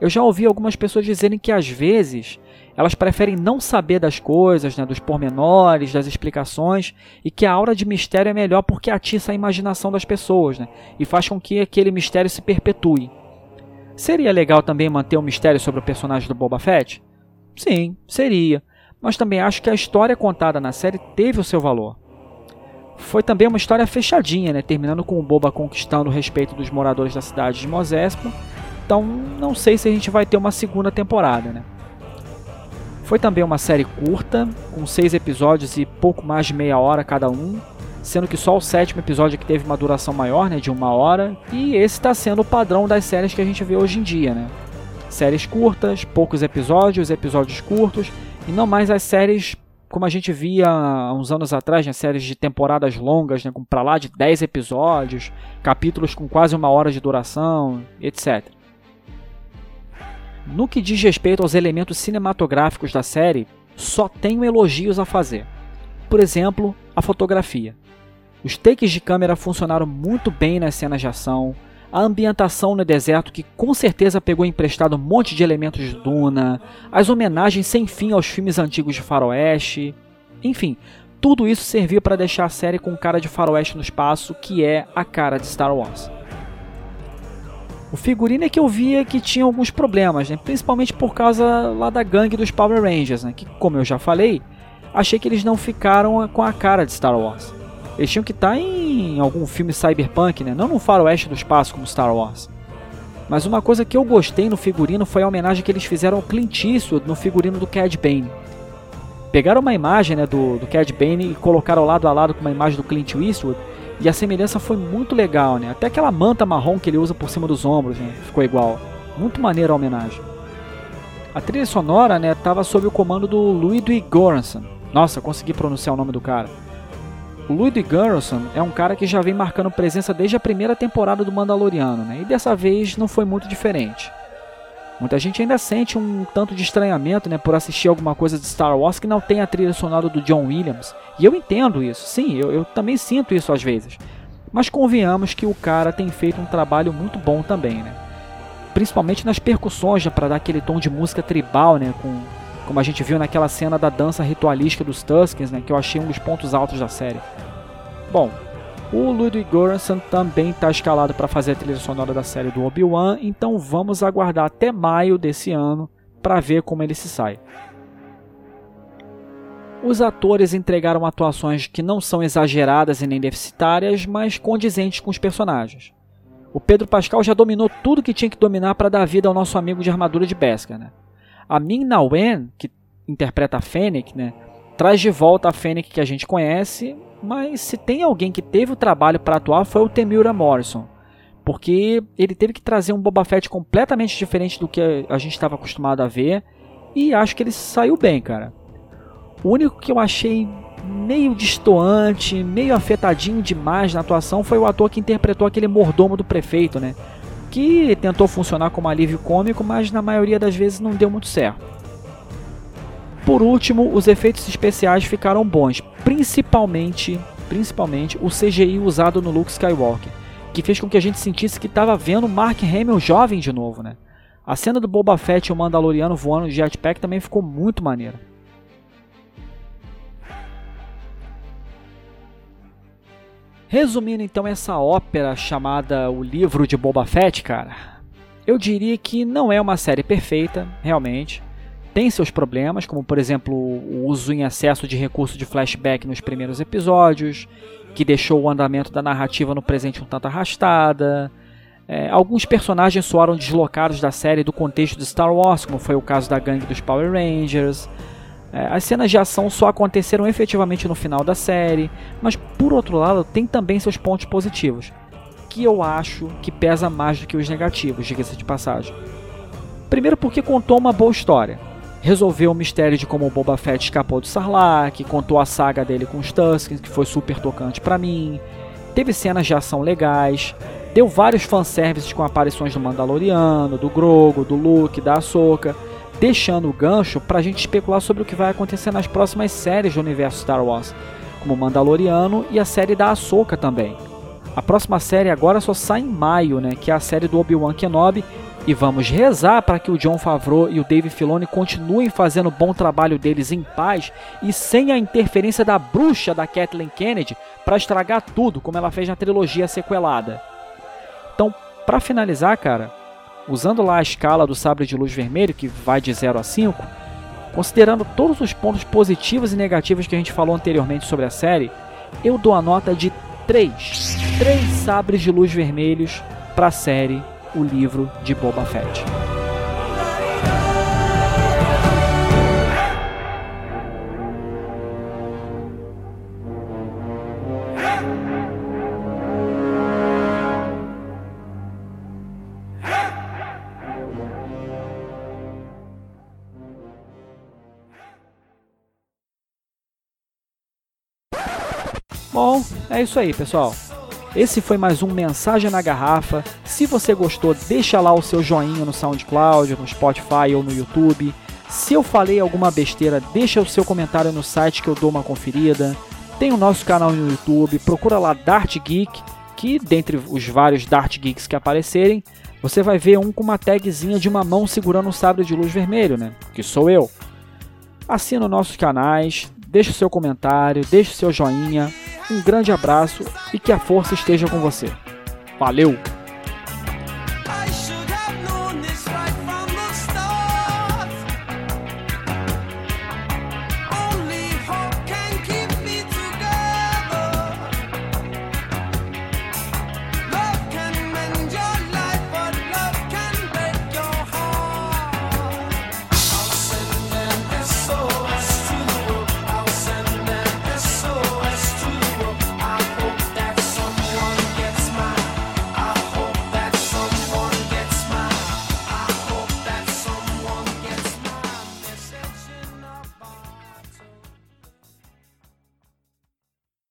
Eu já ouvi algumas pessoas dizerem que às vezes elas preferem não saber das coisas, né, dos pormenores, das explicações, e que a aura de mistério é melhor porque atiça a imaginação das pessoas né, e faz com que aquele mistério se perpetue. Seria legal também manter um mistério sobre o personagem do Boba Fett? Sim, seria, mas também acho que a história contada na série teve o seu valor. Foi também uma história fechadinha, né, terminando com o Boba conquistando o respeito dos moradores da cidade de Mos Espa, então não sei se a gente vai ter uma segunda temporada. Né? Foi também uma série curta, com seis episódios e pouco mais de meia hora cada um, sendo que só o sétimo episódio que teve uma duração maior, né, de uma hora, e esse está sendo o padrão das séries que a gente vê hoje em dia, né? Séries curtas, poucos episódios, episódios curtos, e não mais as séries como a gente via há uns anos atrás, né, séries de temporadas longas, né, com para lá de 10 episódios, capítulos com quase uma hora de duração, etc. No que diz respeito aos elementos cinematográficos da série, só tenho elogios a fazer. Por exemplo, a fotografia. Os takes de câmera funcionaram muito bem nas cenas de ação, a ambientação no deserto que com certeza pegou emprestado um monte de elementos de Duna, as homenagens sem fim aos filmes antigos de faroeste, enfim, tudo isso serviu para deixar a série com cara de faroeste no espaço, que é a cara de Star Wars. O figurino é que eu via que tinha alguns problemas, né? principalmente por causa lá da gangue dos Power Rangers, né? que como eu já falei, achei que eles não ficaram com a cara de Star Wars. Eles tinham que estar tá em algum filme cyberpunk, né? não no faroeste do espaço como Star Wars. Mas uma coisa que eu gostei no figurino foi a homenagem que eles fizeram ao Clint Eastwood no figurino do Cad Bane. Pegaram uma imagem né, do, do Cad Bane e colocaram lado a lado com uma imagem do Clint Eastwood e a semelhança foi muito legal, né? Até aquela manta marrom que ele usa por cima dos ombros, né? Ficou igual. Muito maneira a homenagem. A trilha sonora, né, tava sob o comando do Ludwig Göransson. Nossa, consegui pronunciar o nome do cara. Ludwig Göransson é um cara que já vem marcando presença desde a primeira temporada do Mandaloriano, né? E dessa vez não foi muito diferente. Muita gente ainda sente um tanto de estranhamento né, por assistir alguma coisa de Star Wars que não tem a trilha sonora do John Williams. E eu entendo isso, sim, eu, eu também sinto isso às vezes. Mas convenhamos que o cara tem feito um trabalho muito bom também, né? Principalmente nas percussões, para dar aquele tom de música tribal, né? Com, como a gente viu naquela cena da dança ritualística dos Tuskens, né? Que eu achei um dos pontos altos da série. Bom, o Ludwig Göransson também está escalado para fazer a trilha sonora da série do Obi-Wan, então vamos aguardar até maio desse ano para ver como ele se sai. Os atores entregaram atuações que não são exageradas e nem deficitárias, mas condizentes com os personagens. O Pedro Pascal já dominou tudo que tinha que dominar para dar vida ao nosso amigo de armadura de Beskar. Né? A Min Na Wen, que interpreta a Fennec, né, traz de volta a Fennec que a gente conhece, mas se tem alguém que teve o trabalho para atuar foi o Temura Morrison. Porque ele teve que trazer um Boba Fett completamente diferente do que a gente estava acostumado a ver. E acho que ele saiu bem, cara. O único que eu achei meio distoante, meio afetadinho demais na atuação foi o ator que interpretou aquele mordomo do prefeito, né? Que tentou funcionar como alívio cômico, mas na maioria das vezes não deu muito certo. Por último, os efeitos especiais ficaram bons, principalmente, principalmente o CGI usado no Luke Skywalker, que fez com que a gente sentisse que estava vendo Mark Hamill jovem de novo, né? A cena do Boba Fett e o Mandaloriano voando de jetpack também ficou muito maneira. Resumindo então essa ópera chamada O Livro de Boba Fett, cara, eu diria que não é uma série perfeita, realmente tem seus problemas, como por exemplo o uso em excesso de recurso de flashback nos primeiros episódios, que deixou o andamento da narrativa no presente um tanto arrastada. É, alguns personagens soaram deslocados da série do contexto de Star Wars, como foi o caso da gangue dos Power Rangers. É, as cenas de ação só aconteceram efetivamente no final da série, mas por outro lado tem também seus pontos positivos, que eu acho que pesa mais do que os negativos, diga-se de passagem. Primeiro porque contou uma boa história resolveu o mistério de como o Boba Fett escapou do Sarlacc, contou a saga dele com os Tuskens, que foi super tocante para mim. Teve cenas de ação legais, deu vários fanservices com aparições do Mandaloriano, do Grogo, do Luke, da Ahsoka, deixando o gancho pra gente especular sobre o que vai acontecer nas próximas séries do universo Star Wars, como o Mandaloriano e a série da Ahsoka também. A próxima série agora só sai em maio, né, que é a série do Obi-Wan Kenobi, e vamos rezar para que o John Favreau e o Dave Filoni continuem fazendo o bom trabalho deles em paz e sem a interferência da bruxa da Kathleen Kennedy para estragar tudo, como ela fez na trilogia sequelada. Então, para finalizar, cara, usando lá a escala do sabre de luz vermelho, que vai de 0 a 5, considerando todos os pontos positivos e negativos que a gente falou anteriormente sobre a série, eu dou a nota de 3. 3 sabres de luz vermelhos para a série o livro de Boba Fett. É isso aí, pessoal. Esse foi mais um Mensagem na Garrafa. Se você gostou, deixa lá o seu joinha no SoundCloud, no Spotify ou no YouTube. Se eu falei alguma besteira, deixa o seu comentário no site que eu dou uma conferida. Tem o nosso canal no YouTube, procura lá Dart Geek, que dentre os vários Dart Geeks que aparecerem, você vai ver um com uma tagzinha de uma mão segurando um sabre de luz vermelho, né? Que sou eu. Assina nossos canais, deixa o seu comentário, deixa o seu joinha. Um grande abraço e que a força esteja com você. Valeu!